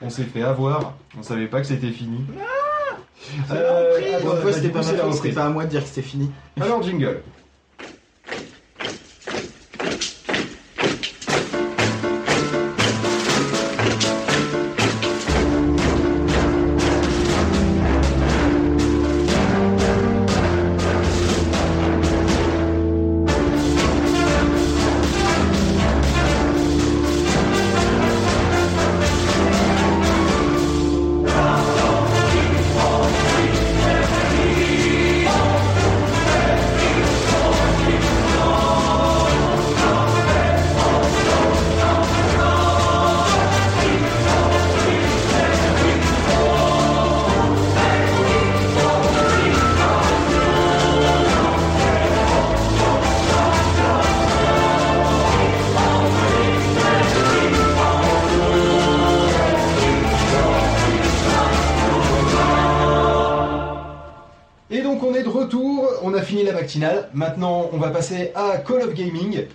On s'est fait avoir. On savait pas que c'était fini. La Euh, reprise. bah, du coup, c'est la c'était reprise. pas à moi de dire que c'était fini. Alors, jingle. Call of Gaming.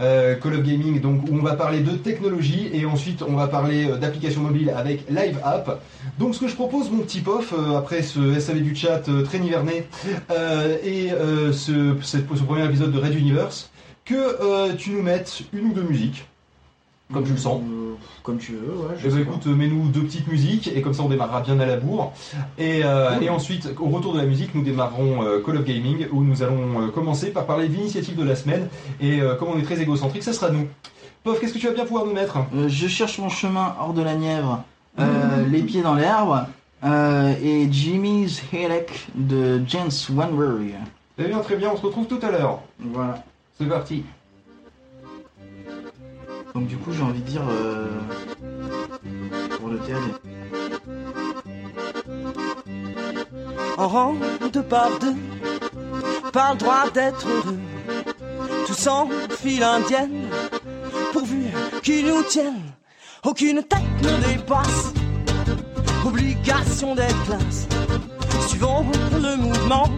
Euh, of Gaming, donc où on va parler de technologie et ensuite on va parler euh, d'applications mobiles avec Live App. Donc ce que je propose, mon petit pof, euh, après ce SAV du chat très niverné euh, et ce, premier épisode de Red Universe, que tu nous mettes une ou deux musiques, comme tu le sens. Euh, Comme tu veux, ouais. je Eh ben, écoute, mets-nous deux petites musiques et comme ça on démarrera bien à la bourre. Et, euh, Cool. et ensuite, au retour de la musique, nous démarrerons euh, Call of Gaming où nous allons euh, commencer par parler de l'initiative de la semaine. Et euh, comme on est très égocentrique, ça sera nous. Pof, qu'est-ce que tu vas bien pouvoir nous mettre? Euh, je cherche mon chemin hors de la Nièvre, euh, les pieds dans l'herbe, euh, et Jimmy's Headache de James Wanbury. Eh bien, très bien, on se retrouve tout à l'heure. Voilà. C'est parti. Donc du coup, j'ai envie de dire euh, pour le TAD. en rang de par deux, pas le droit d'être heureux. Tous en file indienne, pourvu qu'ils nous tiennent. Aucune tête ne dépasse, obligation d'être classe. Suivons le mouvement.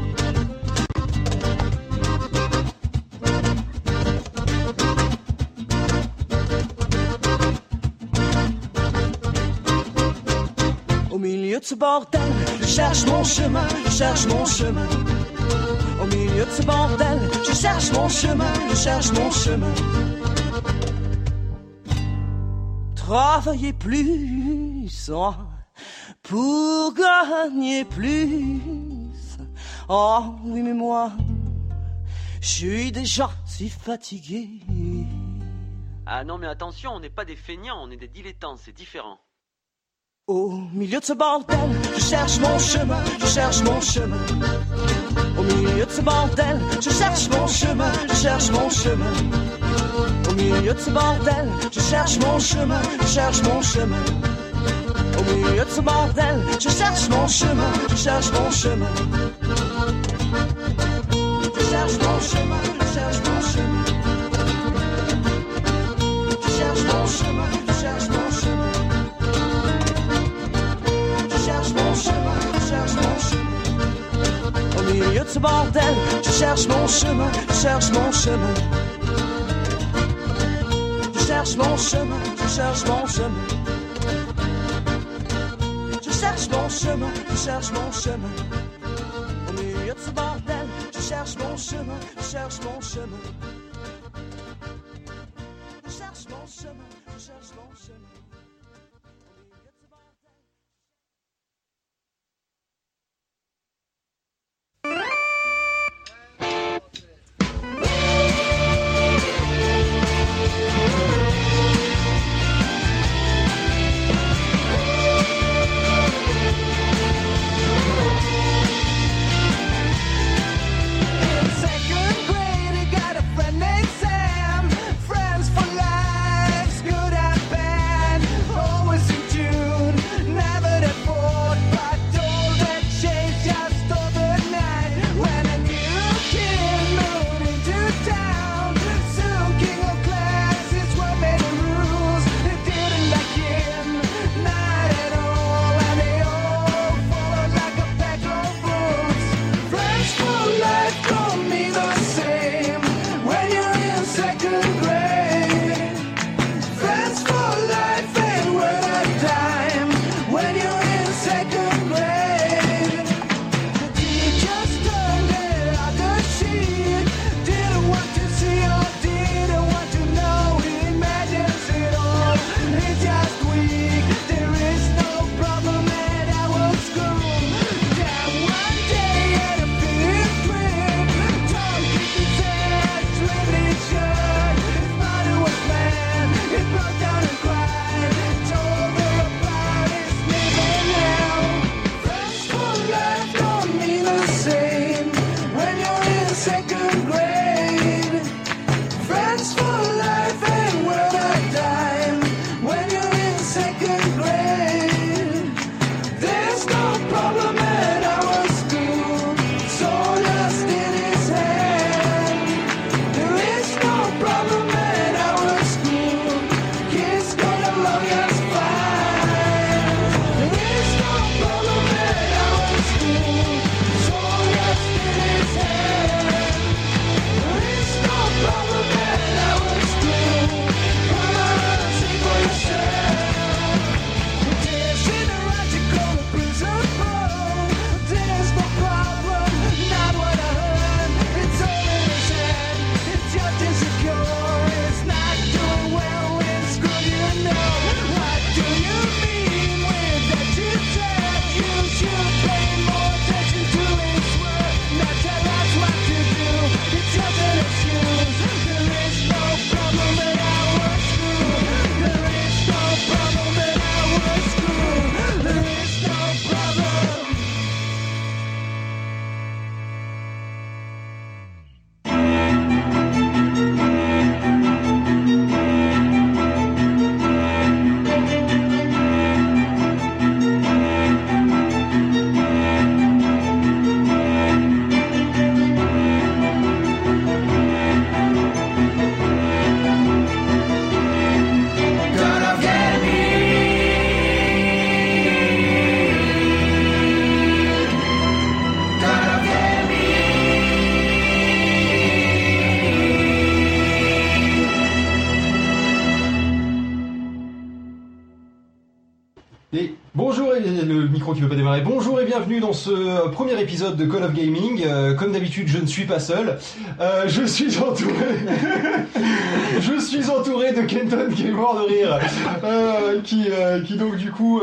Milieu de ce bordel, je cherche mon chemin, je cherche mon chemin. Au milieu de ce bordel, je cherche mon chemin, je cherche mon chemin. Travailler plus oh, pour gagner plus. Oh oui, mais moi, je suis déjà si fatigué. Ah non mais attention, on n'est pas des feignants, on est des dilettants, c'est différent. Au milieu de ce bordel, je cherche mon chemin, je cherche mon chemin. Au milieu de ce bordel, je cherche mon chemin, je cherche mon chemin. Au milieu de ce bordel, je cherche mon chemin, je cherche mon chemin. Au milieu de ce bordel, je cherche mon chemin, je cherche mon chemin. Je cherche mon chemin, je cherche mon chemin. Je cherche mon chemin, je cherche mon chemin. Milieu de ce bordel, je cherche mon chemin, je cherche mon chemin. Je cherche mon chemin, je cherche mon chemin. Je cherche mon chemin, je cherche mon chemin. Au milieu de ce bordel, je cherche mon chemin, je cherche mon chemin. Bonjour et bienvenue dans ce euh, premier épisode de Call of Gaming. Euh, comme d'habitude, je ne suis pas seul. Euh, je suis entouré. je suis entouré de Kenton qui est mort de rire, qui, donc du coup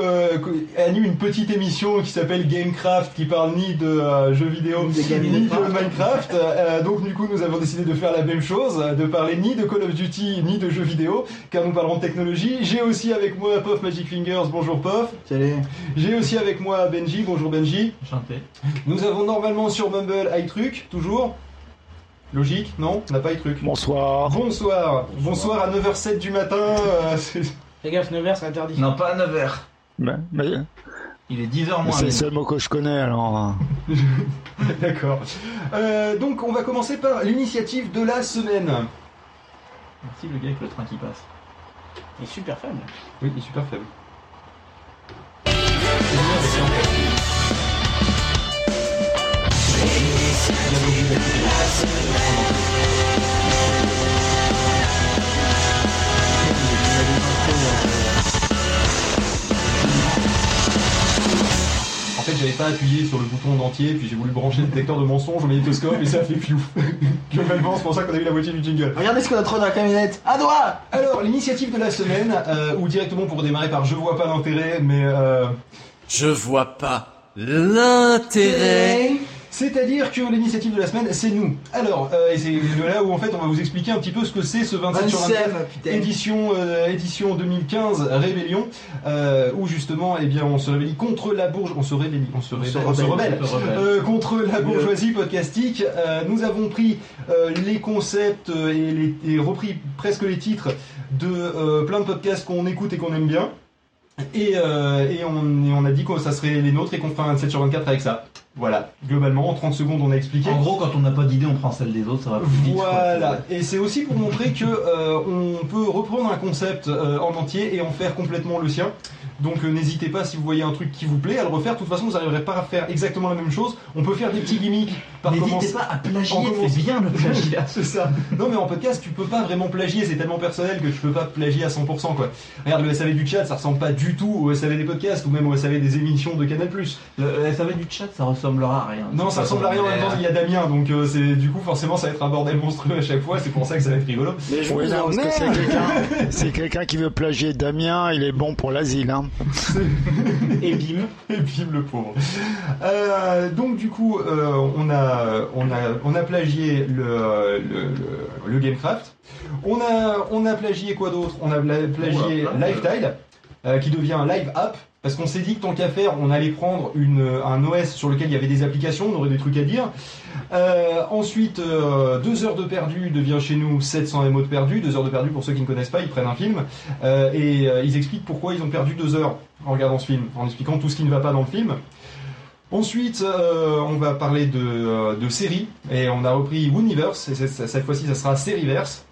petite émission qui s'appelle Gamecraft, qui parle ni de euh, jeux vidéo Ni de Game ni de Minecraft. Euh, donc du coup, nous avons décidé de faire la même chose, de parler ni de Call of Duty ni de jeux vidéo, car nous parlerons de technologie. J'ai aussi avec moi Pof Magic Fingers. Bonjour Pof. Salut. J'ai aussi avec moi Benji, bonjour Benji. Chanté. Nous avons normalement sur Mumble iTruc, toujours. Logique, non? On n'a pas iTruc. Bonsoir. Bonsoir, bonsoir à 9h07 du matin. euh, Fais gaffe, 9h c'est interdit. Non, pas à 9h. Mais, mais- Il est 10h moins. c'est le seul mot que je connais alors. hein. D'accord. Euh, donc on va commencer par l'initiative de la semaine. Merci le gars avec le train qui passe. Il est super faible. Oui, il est super faible. Fait, j'avais pas appuyé sur le bouton d'entier, puis j'ai voulu brancher le détecteur de mensonge au magnétoscope et ça a fait piouf. Globalement, c'est pour ça qu'on a eu la moitié du jingle. Regardez ce qu'on a trop dans la camionnette. À droite Alors, l'initiative de la semaine, euh, ou directement pour démarrer par je vois pas l'intérêt, mais euh, Je vois pas l'intérêt. C'est-à-dire que l'initiative de la semaine, c'est nous. Alors, euh, et c'est de là où en fait on va vous expliquer un petit peu ce que c'est ce 27 sur 24 Ansem, putain. édition, euh, édition 2015 Rébellion, euh, où justement, eh bien, on se réveille contre la bourge, on se réveille, on se, réveille- on se rebelle. On se rebelle. Euh, contre la bourgeoisie podcastique. Euh, nous avons pris euh, les concepts et, les, et repris presque les titres de euh, plein de podcasts qu'on écoute et qu'on aime bien. Et, euh, et, on, et on a dit que ça serait les nôtres et qu'on fera un 27 sur 24 avec ça. Voilà, globalement, en 30 secondes, on a expliqué. En gros, quand on n'a pas d'idée, on prend celle des autres, ça va plus vite. quoi. Voilà, et c'est aussi pour montrer que euh, on peut reprendre un concept euh, en entier et en faire complètement le sien. Donc euh, n'hésitez pas si vous voyez un truc qui vous plaît à le refaire. De toute façon, vous n'arriverez pas à faire exactement la même chose. On peut faire des petits gimmicks par N'hésitez commencer. pas à plagier, on commence- c'est bien le plagiat. C'est ça. Non mais en podcast tu peux pas vraiment plagier, c'est tellement personnel que tu peux pas plagier à 100% quoi. Regarde le SAV du chat, ça ressemble pas du tout au SAV des podcasts ou même au SAV des émissions de Canal+. Le SAV du chat, ça ressemblera à rien. Non, ça ressemble à rien en même temps, il y a Damien donc euh, c'est du coup forcément ça va être un bordel monstrueux à chaque fois, c'est pour ça que ça va être rigolo. Oui, non, parce que c'est quelqu'un, c'est quelqu'un qui veut plagier Damien, il est bon pour l'asile. Hein. Et bim. Et bim le pauvre. Euh, donc du coup, euh, on a on a on a plagié le le, le, le Gamecraft. On a on a plagié quoi d'autre? On a pla- plagié de- Lifetile, euh, qui devient Live App. Parce qu'on s'est dit que tant qu'à faire, on allait prendre un OS sur lequel il y avait des applications, on aurait des trucs à dire. Euh, ensuite, euh, deux heures de perdu devient chez nous 700 MO de perdu. Deux heures de perdu, pour ceux qui ne connaissent pas, ils prennent un film euh, et euh, ils expliquent pourquoi ils ont perdu deux heures en regardant ce film, en expliquant tout ce qui ne va pas dans le film. Ensuite, euh, on va parler de, euh, de séries et on a repris Universe et cette, cette fois-ci, ça sera Sériverse.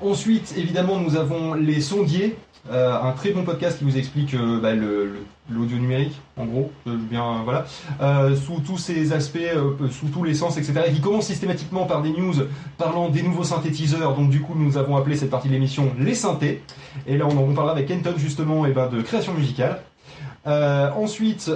Ensuite, évidemment, nous avons les sondiers, euh, un très bon podcast qui vous explique euh, bah, l'audio numérique, en gros, euh, bien voilà, sous tous ses aspects, sous tous les sens, etc. Et qui commence systématiquement par des news parlant des nouveaux synthétiseurs. Donc du coup, nous avons appelé cette partie de l'émission les synthés. Et là, on, en- parlera avec Kenton justement ben, de création musicale. Ensuite,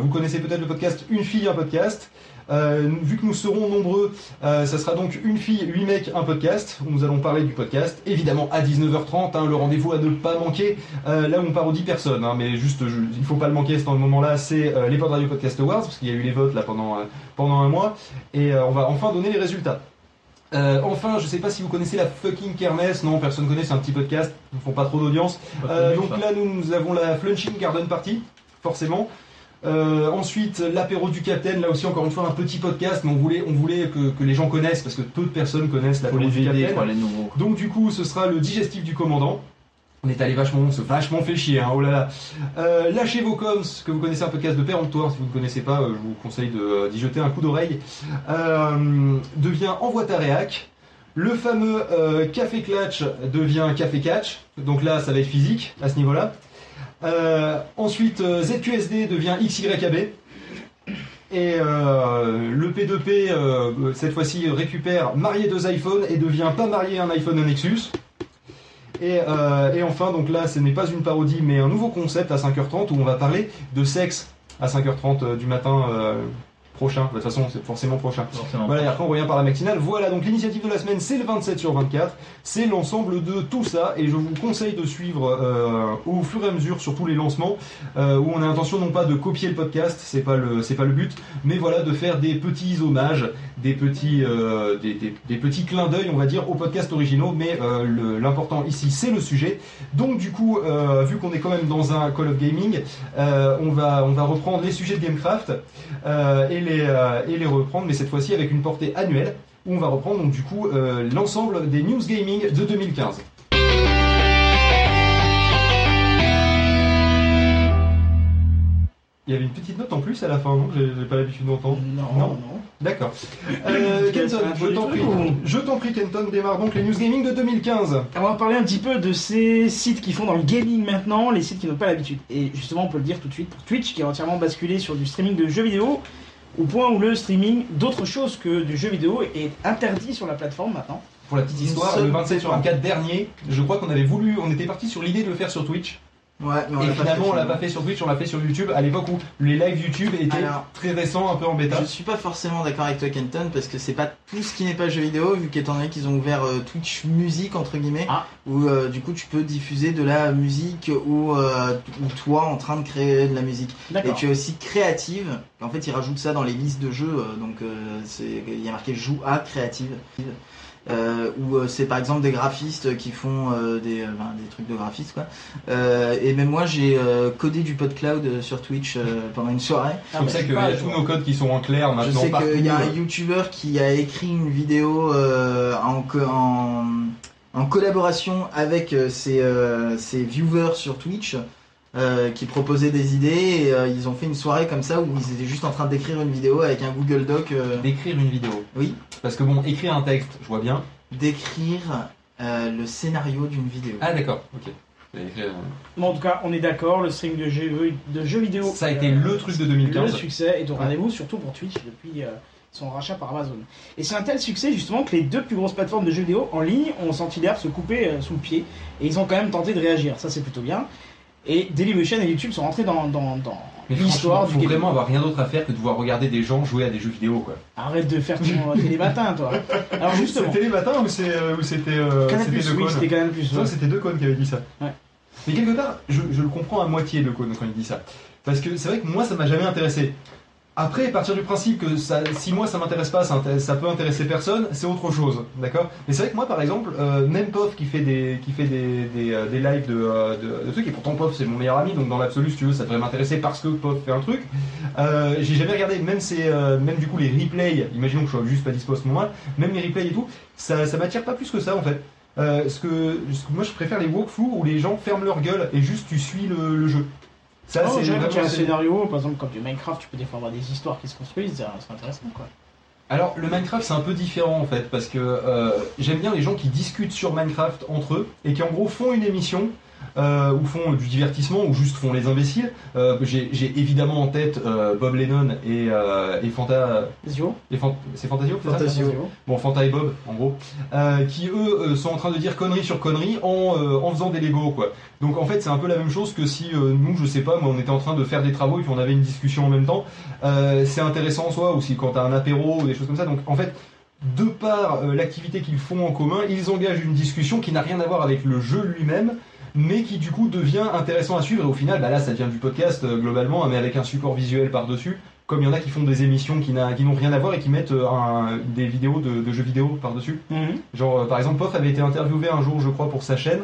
vous connaissez peut-être le podcast Une fille, un podcast. Euh, vu que nous serons nombreux, euh, ça sera donc une fille, 8 mecs, un podcast, où nous allons parler du podcast, évidemment à 19h30, hein, le rendez-vous à ne pas manquer, euh, là où on parodie personne, hein, mais juste, je, il faut pas le manquer, c'est dans le moment-là, c'est les Pod Radio Podcast Awards, parce qu'il y a eu les votes là pendant, pendant un mois, et on va enfin donner les résultats. Euh, enfin, je sais pas si vous connaissez la fucking kermesse, non, personne connaît, c'est un petit podcast, ils font pas trop d'audience. Euh, donc là, nous, nous avons la Flunching Garden Party, forcément. Euh, ensuite, l'apéro du Capitaine, là aussi encore une fois un petit podcast, mais on voulait, on voulait que, que les gens connaissent parce que peu de personnes connaissent l'apéro du Capitaine. quoi, les nouveaux. Donc du coup, ce sera le digestif du commandant. On est allé vachement, on s'est vachement fait chier, hein, oh là là. Euh, lâchez vos coms, que vous connaissez un podcast de péremptoire, si vous ne connaissez pas, euh, je vous conseille de, euh, d'y jeter un coup d'oreille. Euh, devient Envoie ta réac. Le fameux Café Clatch devient Café Catch, donc là ça va être physique à ce niveau-là. Euh, ensuite, euh, ZQSD devient XYAB. Et euh, le P2P, euh, cette fois-ci, récupère marié deux iPhones et devient pas marié un iPhone un Nexus. Et, et enfin, donc là, ce n'est pas une parodie, mais un nouveau concept à 5h30 où on va parler de sexe à 5h30 euh, du matin prochain. De toute façon, c'est forcément prochain. Forcément. Voilà, et après on revient par la matinale. Voilà, donc l'initiative de la semaine, c'est le 27 sur 24. C'est l'ensemble de tout ça. Et je vous conseille de suivre euh, au fur et à mesure sur tous les lancements euh, où on a l'intention non pas de copier le podcast, c'est pas le, c'est pas le but, mais voilà, de faire des petits hommages, des petits, euh, des, des- des petits clins d'œil, on va dire, aux podcasts originaux. Mais euh, l'important ici, c'est le sujet. Donc du coup, vu qu'on est quand même dans un Call of Gaming, on, va, on va reprendre les sujets de Gamecraft et, les, euh, et les reprendre, mais cette fois-ci avec une portée annuelle, où on va reprendre donc du coup euh, l'ensemble des news gaming de 2015. Il y avait une petite note en plus à la fin, non J'ai pas l'habitude d'entendre. Non, Non. non. D'accord. Euh, Kenton, je t'en prie. ou- Je t'en prie, Kenton, démarre donc les news gaming de 2015. On va parler un petit peu de ces sites qui font dans le gaming maintenant, les sites qui n'ont pas l'habitude. Et justement, on peut le dire tout de suite pour Twitch, qui est entièrement basculé sur du streaming de jeux vidéo, au point où le streaming d'autre chose que du jeu vidéo est interdit sur la plateforme maintenant. Pour la petite histoire, le 27 sur 24 dernier, je crois qu'on avait voulu, on était parti sur l'idée de le faire sur Twitch. Ouais, mais on et l'a pas finalement, fait, on l'a pas fait sur Twitch, on l'a fait sur YouTube à l'époque où les lives YouTube étaient Alors, très récents, un peu en bêta. Je suis pas forcément d'accord avec toi, Kenton, parce que c'est pas tout ce qui n'est pas jeu vidéo, vu qu'étant donné qu'ils ont ouvert euh, Twitch Music entre guillemets, Ah. où euh, du coup tu peux diffuser de la musique ou, euh, toi en train de créer de la musique. Et tu as aussi créative. En fait, ils rajoutent ça dans les listes de jeux, donc il y a marqué joue à créative. Euh, où euh, c'est par exemple des graphistes qui font euh, des, euh, ben, des trucs de graphistes quoi. Euh, et même moi j'ai euh, codé du PodCloud sur Twitch euh, pendant une soirée. Ah, C'est comme ça je qu'il sais y a je tous nos codes qui sont en clair Je maintenant sais partout. qu'il y a un. YouTuber qui a écrit une vidéo euh, en, en, en collaboration avec euh, ses, euh, ses viewers sur Twitch euh, qui proposait des idées et euh, ils ont fait une soirée comme ça où ils étaient juste en train d'écrire une vidéo avec un Google Doc. euh, D'écrire une vidéo. oui, Parce que bon, écrire un texte, je vois bien. d'écrire euh, le scénario d'une vidéo. Ah d'accord, ok. Euh, Bon, en tout cas, on est d'accord, le stream de jeux, de jeux vidéo. Ça a été euh, le truc de Le 2015. succès est au rendez-vous, surtout pour Twitch depuis euh, son rachat par Amazon. Et c'est un tel succès justement que les deux plus grosses plateformes de jeux vidéo en ligne ont senti l'herbe se couper euh, sous le pied et ils ont quand même tenté de réagir. Ça c'est plutôt bien. Et Dailymotion et YouTube sont rentrés dans, dans, dans Mais l'histoire du faut gaming. vraiment avoir rien d'autre à faire que de voir regarder des gens jouer à des jeux vidéo quoi. Arrête de faire ton euh, télématin toi. Alors justement, C'était les matins ou c'est- euh, ou c'était euh, Canal+, c'était oui, c'était Canal+. Non, ouais. c'était Decaune qui avait dit ça. Ouais. Mais quelque part, je, je le comprends à moitié Decaune quand il dit ça. Parce que c'est vrai que moi ça m'a jamais intéressé. Après, partir du principe que si moi ça m'intéresse pas, ça, peut intéresser personne, c'est autre chose, d'accord? Mais c'est vrai que moi, par exemple, euh, même Pof qui fait des, qui fait des, euh, lives de, euh, de, de trucs, et pourtant Pof c'est mon meilleur ami, donc dans l'absolu, si tu veux, ça devrait m'intéresser parce que Pof fait un truc. J'ai jamais regardé, même même du coup les replays, imaginons que je sois juste pas dispo à ce moment-là, même les replays et tout, ça, ça m'attire pas plus que ça en fait. Ce, que, moi je préfère les walkthroughs où les gens ferment leur gueule et juste tu suis le jeu. Ça, Oh, c'est vraiment- qu'il y a un scénario, par exemple comme du Minecraft, tu peux des fois avoir des histoires qui se construisent, c'est c'est intéressant quoi. Alors le Minecraft c'est un peu différent en fait parce que euh, j'aime bien les gens qui discutent sur Minecraft entre eux et qui en gros font une émission euh, ou font du divertissement ou juste font les imbéciles. Euh, J'ai j'ai évidemment en tête euh, Bob Lennon et, euh, et Fanta. Fan- C'est Fantasio c'est ça Fantasio. Bon, Fanta et Bob, en gros, euh, qui eux euh, sont en train de dire conneries sur conneries en, euh, en faisant des Lego, quoi. Donc en fait, c'est un peu la même chose que si euh, nous, je sais pas, moi, on était en train de faire des travaux et puis on avait une discussion en même temps. Euh, c'est intéressant en soi, ou si quand t'as un apéro ou des choses comme ça. Donc en fait, de par euh, l'activité qu'ils font en commun, ils engagent une discussion qui n'a rien à voir avec le jeu lui-même, mais qui du coup devient intéressant à suivre. Et au final, bah là, ça devient du podcast euh, globalement, mais avec un support visuel par-dessus. Comme il y en a qui font des émissions qui n'a- qui n'ont rien à voir et qui mettent euh, un- des vidéos de, de jeux vidéo par-dessus. Mhm. Genre, euh, par exemple, Pof avait été interviewé un jour, je crois, pour sa chaîne.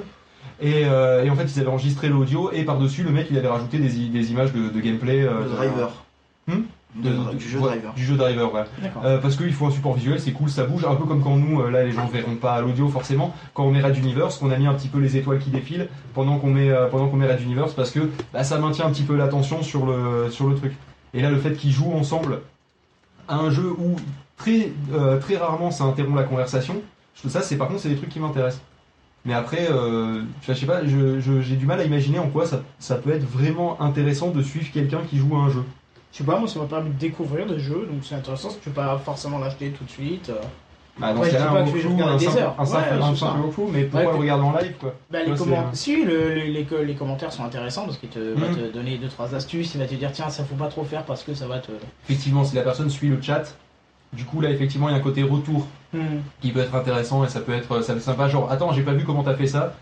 Et, euh, et en fait, ils avaient enregistré l'audio et par-dessus, le mec, il avait rajouté des, images de, de gameplay. euh, Le driver. Hmm? De- de- du jeu ouais, driver. Du jeu driver, ouais. D'accord. Euh, parce qu'il faut un support visuel, c'est cool, ça bouge, un peu comme quand nous, euh, là les gens verront pas l'audio forcément, quand on met Red Universe, qu'on a mis un petit peu les étoiles qui défilent pendant qu'on met, euh, pendant qu'on met Red Universe, parce que bah, ça maintient un petit peu l'attention sur le, sur le truc. Et là, le fait qu'ils jouent ensemble à un jeu où très, euh, très rarement ça interrompt la conversation, je trouve ça, c'est par contre, c'est des trucs qui m'intéressent. Mais après, euh, je sais pas, je- je- j'ai du mal à imaginer en quoi ça, ça peut être vraiment intéressant de suivre quelqu'un qui joue à un jeu. Je sais pas, moi ça m'a permis de découvrir des jeux, donc c'est intéressant, si tu peux pas forcément l'acheter tout de suite. Bah, dans Ouais, ce je dis cas-là, pas que je vais walkthrough, regarder un des heures. un simple, Ouais, un simple mais pourquoi Ouais, le regarder en live quoi Bah, les, comment- Si, le- les, les, les commentaires sont intéressants parce qu'il te, va Mhm. te donner deux trois astuces, il va te dire tiens ça faut pas trop faire parce que ça va te. Effectivement, si la personne suit le chat, du coup là effectivement il y a un côté retour Mhm. qui peut être intéressant et ça peut être ça peut être sympa genre attends j'ai pas vu comment t'as fait ça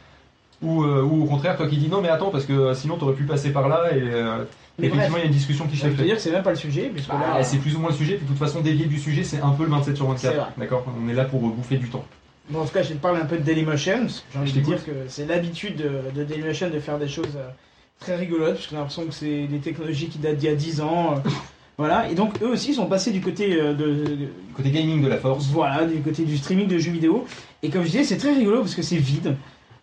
ou, euh, ou au contraire toi qui dis non mais attends parce que euh, sinon t'aurais pu passer par là et euh, Mais effectivement il y a une discussion qui je se vais te fait. dire que c'est même pas le sujet puisque Bah, là. c'est plus ou moins le sujet, de toute façon dévier du sujet c'est un peu le 27 sur C'est 24. vrai. D'accord? On est là pour bouffer du temps. Bon, en tout cas, je vais te parler un peu de Dailymotion, parce que j'ai envie de dire que c'est l'habitude de, de Dailymotion de faire des choses euh, très rigolotes, parce que j'ai l'impression que c'est des technologies qui datent d'il y a 10 ans. euh, voilà, et donc eux aussi sont passés du côté euh, de, de- Du côté gaming de la force. voilà, du côté du streaming de jeux vidéo. Et comme je disais, c'est très rigolo parce que c'est vide.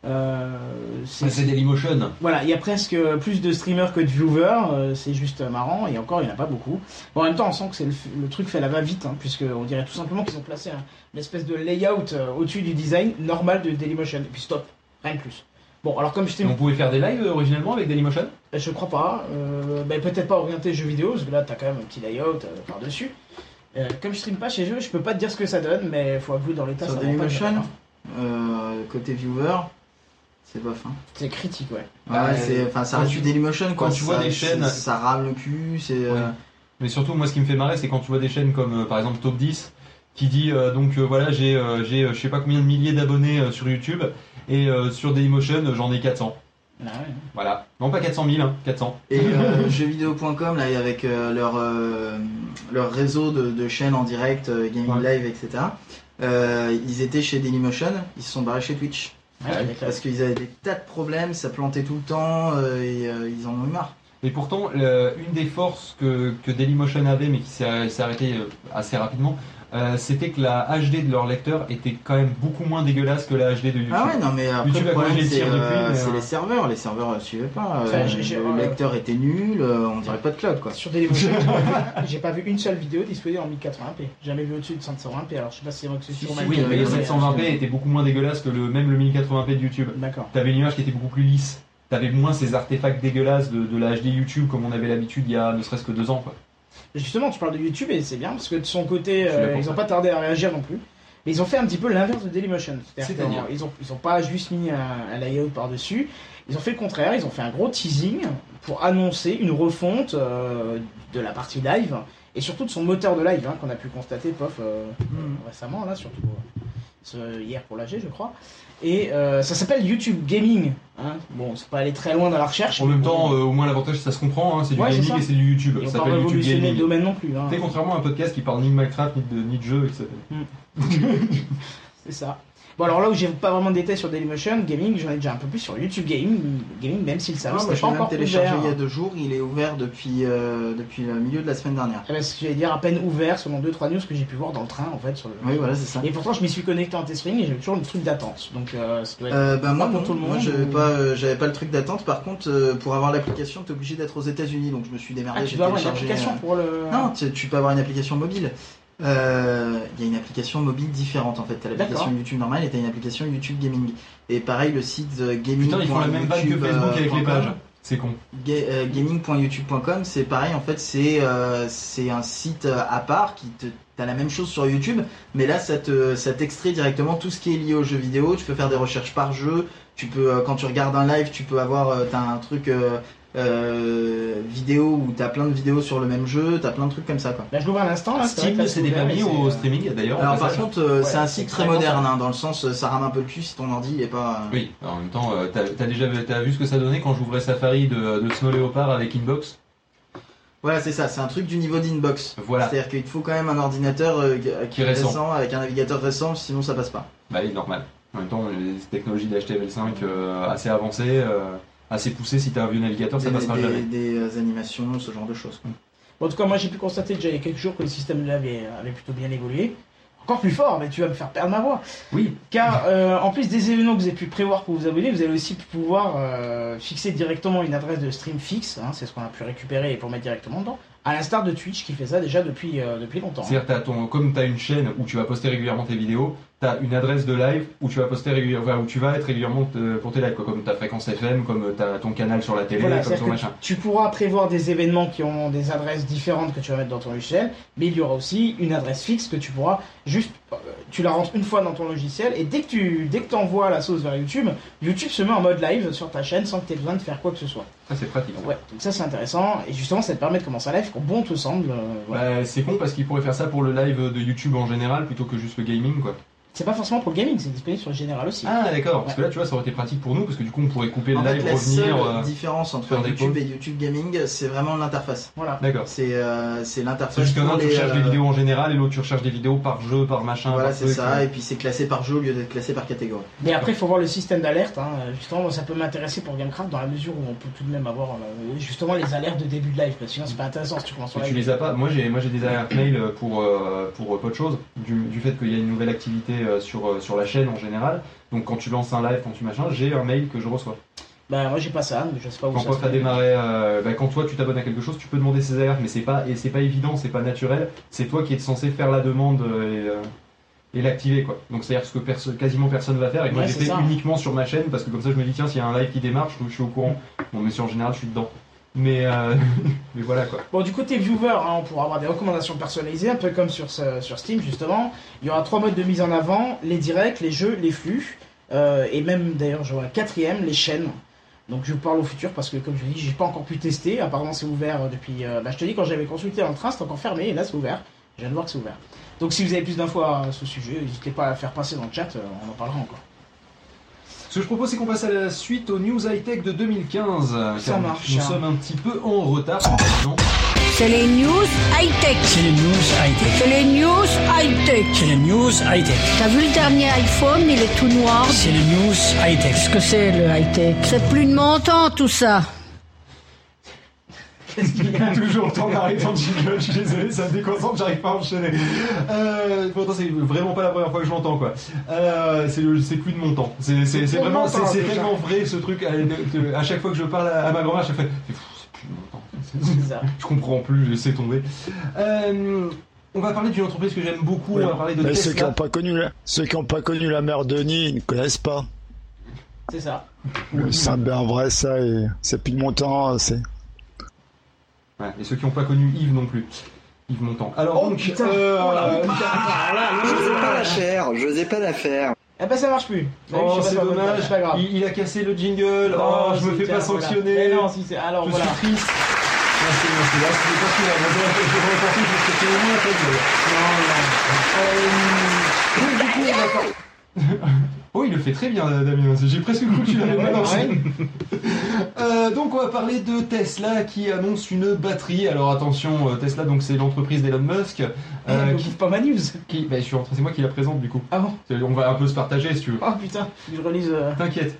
Euh, c'est- Dailymotion. voilà, il y a presque plus de streamers que de viewers, euh, c'est juste marrant, et encore il n'y en a pas beaucoup. Bon, en même temps, on sent que c'est le, le truc fait la va-vite, hein, puisque on dirait tout simplement qu'ils ont placé un- une espèce de layout euh, au-dessus du design normal de Dailymotion, et puis stop, rien de plus. Bon, alors comme je t'ai on pouvait faire des lives euh, originellement avec Dailymotion? Je crois pas, euh, ben, peut-être pas orienté jeux vidéo, parce que là t'as quand même un petit layout euh, par-dessus. Euh, comme je stream pas chez eux, je peux pas te dire ce que ça donne, mais faut avouer dans l'état Sur ça pas Dailymotion hein. Euh, côté viewer, c'est pas fin. C'est critique, ouais. Ouais, Ouais, c'est, enfin, ça quand reste tu- du Dailymotion, quoi. quand tu vois Ça- des chaînes- Ça rame le cul, c'est. euh, Ouais. Mais surtout, moi, ce qui me fait marrer, c'est quand tu vois des chaînes comme, euh, par exemple, Top 10, qui dit, euh, donc, euh, voilà, j'ai, euh, j'ai, euh, je sais pas combien de milliers d'abonnés euh, sur YouTube, et euh, sur Dailymotion, euh, j'en ai 400. Ah ouais. Voilà. Non, pas 400 000, hein, 400. Et euh, jeuxvideo.com, là, avec euh, leur, euh, leur réseau de, de chaînes en direct, euh, gaming Ouais. live, etc., euh, ils étaient chez Dailymotion, ils se sont barrés chez Twitch. Parce qu'ils avaient des tas de problèmes, ça plantait tout le temps, euh, et euh, ils en ont eu marre. Et pourtant, une des forces que, que Dailymotion avait, mais qui s'est s'est arrêtée euh, assez rapidement, euh, c'était que la HD de leur lecteur était quand même beaucoup moins dégueulasse que la HD de YouTube. Ah ouais, non, mais après, YouTube le problème, c'est euh, mais, c'est euh, les serveurs. Les serveurs suivaient pas. Enfin, euh, j'ai- j'ai- le lecteur était nul, euh, on dirait pas de cloud, quoi. Sur Dailymotion, j'ai pas vu- j'ai pas vu une seule vidéo disponible en 1080p. Jamais vu au-dessus de 720p. Alors je sais pas si c'est vrai que c'est sur si, ma Oui, mais le oui, 720p était beaucoup moins dégueulasse que le, même le 1080p de YouTube. D'accord. T'avais une image qui était beaucoup plus lisse. T'avais moins ces artefacts dégueulasses de, de la HD YouTube comme on avait l'habitude il y a ne serait-ce que deux ans. Quoi. Justement, tu parles de YouTube et c'est bien parce que de son côté, euh, ils ont pas tardé à réagir non plus. Mais ils ont fait un petit peu l'inverse de Dailymotion. C'est-à-dire C'est-à-dire qu'ils ont, ils ont pas juste mis un, un layout par-dessus. Ils ont fait le contraire. Ils ont fait un gros teasing pour annoncer une refonte euh, de la partie live et surtout de son moteur de live hein, qu'on a pu constater, pof, euh, récemment là, surtout hier pour l'AG, je crois. Et euh, ça s'appelle YouTube Gaming. Hein. Bon, c'est pas aller très loin dans la recherche. En même temps, euh, au moins l'avantage ça se comprend, hein, c'est du Ouais, gaming et c'est du YouTube. ont Ça s'appelle YouTube révolutionné le Gaming. domaine non plus. hein. Contrairement à un podcast qui parle ni de Minecraft ni de, ni de jeu, etc. C'est ça. Bon, alors là où j'ai pas vraiment de détails sur Dailymotion Gaming, j'en ai déjà un peu plus sur YouTube Gaming, gaming même si le service moi, n'est je pas encore téléchargé ouvert. il y a deux jours, il est ouvert depuis, euh, depuis le milieu de la semaine dernière. Eh ben, ce que j'allais dire, à peine ouvert selon 2-3 news que j'ai pu voir dans le train en fait. Sur le... Oui, voilà, c'est ça. Et pourtant, je m'y suis connecté en test et j'ai toujours le truc d'attente. Donc, euh, ça doit être. Euh, bah, moi, pour non. tout le moi monde, j'avais ou- pas, euh, j'avais pas le truc d'attente. Par contre, pour avoir l'application, t'es obligé d'être aux États-Unis, donc je me suis démerdé. ah, tu dois avoir une application pour le. Non, tu peux avoir une application mobile. Euh, Il y a une application mobile différente en fait. T'as l'application. YouTube normale et t'as une application YouTube Gaming. Et pareil, le site euh, gaming. Putain, ils font la même vague que Facebook avec les pages. C'est con. Ga- euh, gaming.youtube.com, c'est pareil, en fait, c'est euh, c'est un site euh, à part qui te. T'as la même chose sur YouTube, mais là, ça te ça t'extrait directement tout ce qui est lié aux jeux vidéo. Tu peux faire des recherches par jeu. Tu peux, euh, quand tu regardes un live, tu peux avoir, euh, t'as un truc euh, vidéo où t'as plein de vidéos sur le même jeu. T'as plein de trucs comme ça, quoi. Là, je l'ouvre à l'instant. là, que Steam c'est dépermis et au euh, streaming d'ailleurs. Alors par contre, euh, Ouais, c'est un site très très moderne, hein, dans le sens, euh, ça rame un peu le cul si ton ordi est pas. euh, Oui, en même temps, euh, t'as as déjà t'as vu ce que ça donnait quand j'ouvrais Safari de, de Snow Leopard avec Inbox Voilà, c'est ça, c'est un truc du niveau d'Inbox. Voilà. C'est-à-dire qu'il te faut quand même un ordinateur euh, qui est récent. avec un navigateur récent, sinon ça passe pas. Bah oui, normal. En même temps, les technologies d'HTML5 euh, assez avancées, euh, assez poussées, si t'as un vieux navigateur, ça des, passera des- jamais. des, euh, animations, ce genre de choses. quoi. Bon, en tout cas, moi j'ai pu constater déjà il y a quelques jours que le système là avait, avait plutôt bien évolué. Encore plus fort, mais tu vas me faire perdre ma voix. Oui, Car euh, en plus des événements que vous avez pu prévoir pour vous abonner, vous allez aussi pouvoir euh, fixer directement une adresse de stream fixe. hein, c'est ce qu'on a pu récupérer et pour mettre directement dedans. À l'instar de Twitch qui fait ça déjà depuis, euh, depuis longtemps. c'est-à-dire t'as ton, comme tu as une chaîne où tu vas poster régulièrement tes vidéos, tu as une adresse de live où tu vas poster régulièrement, où tu vas être régulièrement te- pour tes lives, quoi, comme ta fréquence FM, comme t'as ton canal sur la télé, Voilà, comme ton tu, machin. tu pourras prévoir des événements qui ont des adresses différentes que tu vas mettre dans ton logiciel, mais il y aura aussi une adresse fixe que tu pourras juste euh, tu la rentres une fois dans ton logiciel et dès que tu dès que envoies la sauce vers YouTube, YouTube se met en mode live sur ta chaîne sans que tu aies besoin de faire quoi que ce soit. Ça, c'est pratique. Ouais, donc ça c'est intéressant et justement ça te permet de commencer un live quand bon te semble. euh, voilà. Bah, c'est con parce qu'ils pourraient faire ça pour le live de YouTube en général plutôt que juste le gaming quoi. C'est pas forcément pour le gaming, c'est disponible sur le général aussi. Ah d'accord, parce que là tu vois ça aurait été pratique pour nous parce que du coup on pourrait couper le En fait, live, la revenir. seule euh, différence entre faire des YouTube pauses. et YouTube Gaming, c'est vraiment l'interface. Voilà. D'accord. C'est euh, c'est l'interface. C'est juste qu'un pour tu les, recherches des euh, vidéos en général et l'autre tu recherches des vidéos par jeu, par machin. Voilà, par c'est truc, ça. euh. Et puis c'est classé par jeu au lieu d'être classé par catégorie. Mais après, il faut voir le système d'alerte. Hein. Justement, moi, ça peut m'intéresser pour Gamecraft dans la mesure où on peut tout de même avoir euh, justement les alertes de début de live. Parce que sinon, c'est pas intéressant si tu commences en Et tu live. les as pas. Moi j'ai moi j'ai des alertes mail pour euh, pour euh, peu de choses du, du fait qu'il y a une nouvelle activité euh, sur euh, sur la chaîne en général. Donc quand tu lances un live, quand tu machin, j'ai un mail que je reçois. Bah, moi, j'ai pas ça, mais je sais pas où Quand ça t'as fait. démarré, euh, bah, quand toi tu t'abonnes à quelque chose, tu peux demander ces alertes, mais c'est pas et c'est pas évident, c'est pas naturel. C'est toi qui es censé faire la demande euh, et, euh, et l'activer quoi. Donc c'est à dire ce que perso- quasiment personne va faire et moi Ouais, fait ça. uniquement sur ma chaîne parce que comme ça je me dis tiens s'il y a un live qui démarre, je, je suis au courant. Bon mais si en général je suis dedans. Mais euh, mais voilà quoi. Bon, du côté viewer, hein, on pourra avoir des recommandations personnalisées, un peu comme sur, ce- sur Steam justement. Il y aura trois modes de mise en avant les directs, les jeux, les flux. euh, et même d'ailleurs, j'aurai un quatrième, les chaînes. Donc je vous parle au futur parce que comme je dis, j'ai pas encore pu tester. Apparemment, c'est ouvert euh, depuis. euh, bah, je te dis, quand j'avais consulté dans train, c'était encore fermé et là, c'est ouvert. Je viens de voir que c'est ouvert. Donc si vous avez plus d'infos à ce sujet, n'hésitez pas à faire passer dans le chat, euh, on en parlera encore. Ce que je propose, c'est qu'on passe à la suite aux news high-tech de 2015. Ça car marche. Nous sommes un petit peu en retard. C'est les news high-tech. C'est les news high-tech. C'est les news high-tech. C'est les news high-tech. T'as vu le dernier iPhone, il est tout noir. C'est les news high-tech. Qu'est-ce que c'est le high-tech? C'est plus de mon temps tout ça. Il y a toujours le temps d'arrêter en jingle, je suis désolé, ça me déconcentre, j'arrive pas à enchaîner. Euh, pourtant, c'est vraiment pas la première fois que je l'entends, quoi. Euh, c'est plus de mon temps. C'est vraiment, c'est tellement vrai ce truc. À, de- à chaque fois que je parle à, à ma grand-mère, je fais, c'est plus de mon temps. C'est ça. Je comprends plus, je laisse tomber. Euh, on va parler d'une entreprise que j'aime beaucoup, on va parler de Mais ceux qui n'ont pas connu la, ceux qui ont pas connu la mère Denis, ils ne connaissent pas. C'est ça. C'est bien vrai ça et c'est plus de mon temps, c'est. Ouais, et ceux qui n'ont pas connu Yves non plus. Yves Montand. Alors Oh, donc, putain. euh, Oh la honte. Attends, là, là, J'osais là, pas là. la faire, j'osais pas la faire. Eh ben ça marche plus. Bah Oh, je c'est pas, dommage. C'est pas grave. Il, il a cassé le jingle. oh, Non, je me fais tiens, pas voilà. sanctionner. Mais non, si c'est. Alors je voilà. suis triste. Merci, merci. Là, c'était pas. Moi, j'aurais- j'aurais pensé que c'était au moins la peine. Euh, donc, du coup, on va Oh, il le fait très bien, Damien. J'ai presque cru que tu l'avais ouais. Euh, donc, on va parler de Tesla qui annonce une batterie. Alors, attention, euh, Tesla, donc c'est l'entreprise d'Elon Musk. Euh, euh, qui... pas ma news. qui- bah, je suis rentré- c'est moi qui la présente du coup. Ah bon On va un peu se partager si tu veux. Oh putain, je relise. euh. T'inquiète.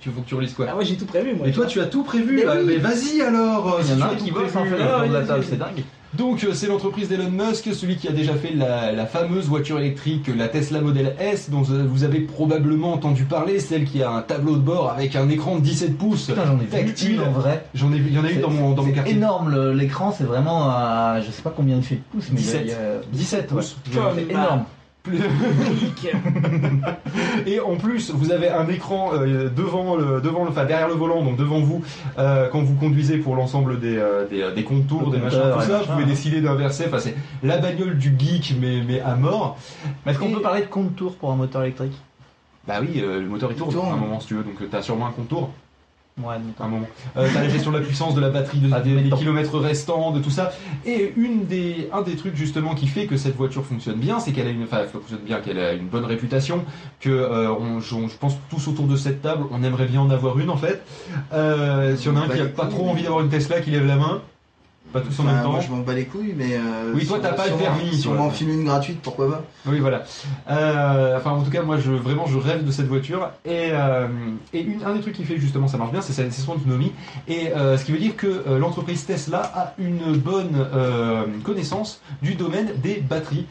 Tu faut que tu relises quoi Ah ouais, j'ai tout prévu moi. Et toi, tu as tout prévu Mais là. oui. Mais vas-y alors. Il y en a un qui bosse en prévu. fait Ah, autour de la vas-y, table, c'est dingue. Donc euh, c'est l'entreprise d'Elon Musk, celui qui a déjà fait la, la fameuse voiture électrique, la Tesla Model S, dont euh, vous avez probablement entendu parler, celle qui a un tableau de bord avec un écran de 17 pouces. Putain, j'en ai vu une en vrai. J'en ai vu, il y en a eu C'est- dans mon, dans mon c'est quartier. énorme, l'écran c'est vraiment à je sais pas combien il fait de pouces, mais il y a- 17. il y a 17 pouces. ouais. Je- C'est énorme. Et en plus, vous avez un écran euh, devant le, devant le, enfin derrière le volant, donc devant vous, euh, quand vous conduisez pour l'ensemble des, euh, des, des contours, Le des machins, tout ça. machin, vous pouvez hein. décider d'inverser. Enfin, c'est la bagnole du geek, mais, mais à mort. Mais est-ce qu'on Et- peut parler de contour pour un moteur électrique? Bah oui, euh, le moteur il tourne, tourne. à un moment si tu veux, donc t'as sûrement un contour. Ouais, à un moment. Euh, t'as la gestion de la puissance, de la batterie, de, des, des kilomètres restants, de tout ça. Et une des, un des trucs justement qui fait que cette voiture fonctionne bien, c'est qu'elle a une, enfin, elle fonctionne bien, qu'elle a une bonne réputation, que euh, on, je, je pense tous autour de cette table, on aimerait bien en avoir une en fait. Euh, S'il y en a un qui a pas trop envie d'avoir une Tesla, qui lève la main. Pas tous en même temps. Moi, je m'en bats les couilles, mais. euh, Oui, toi, t'as pas le permis, Si on m'en file une gratuite, pourquoi pas Oui, voilà. Euh, enfin, en tout cas, moi, je vraiment, je rêve de cette voiture. Et, euh, et une, un des trucs qui fait justement ça marche bien, c'est son autonomie. Et ce qui veut dire que l'entreprise Tesla a une bonne connaissance du domaine des batteries.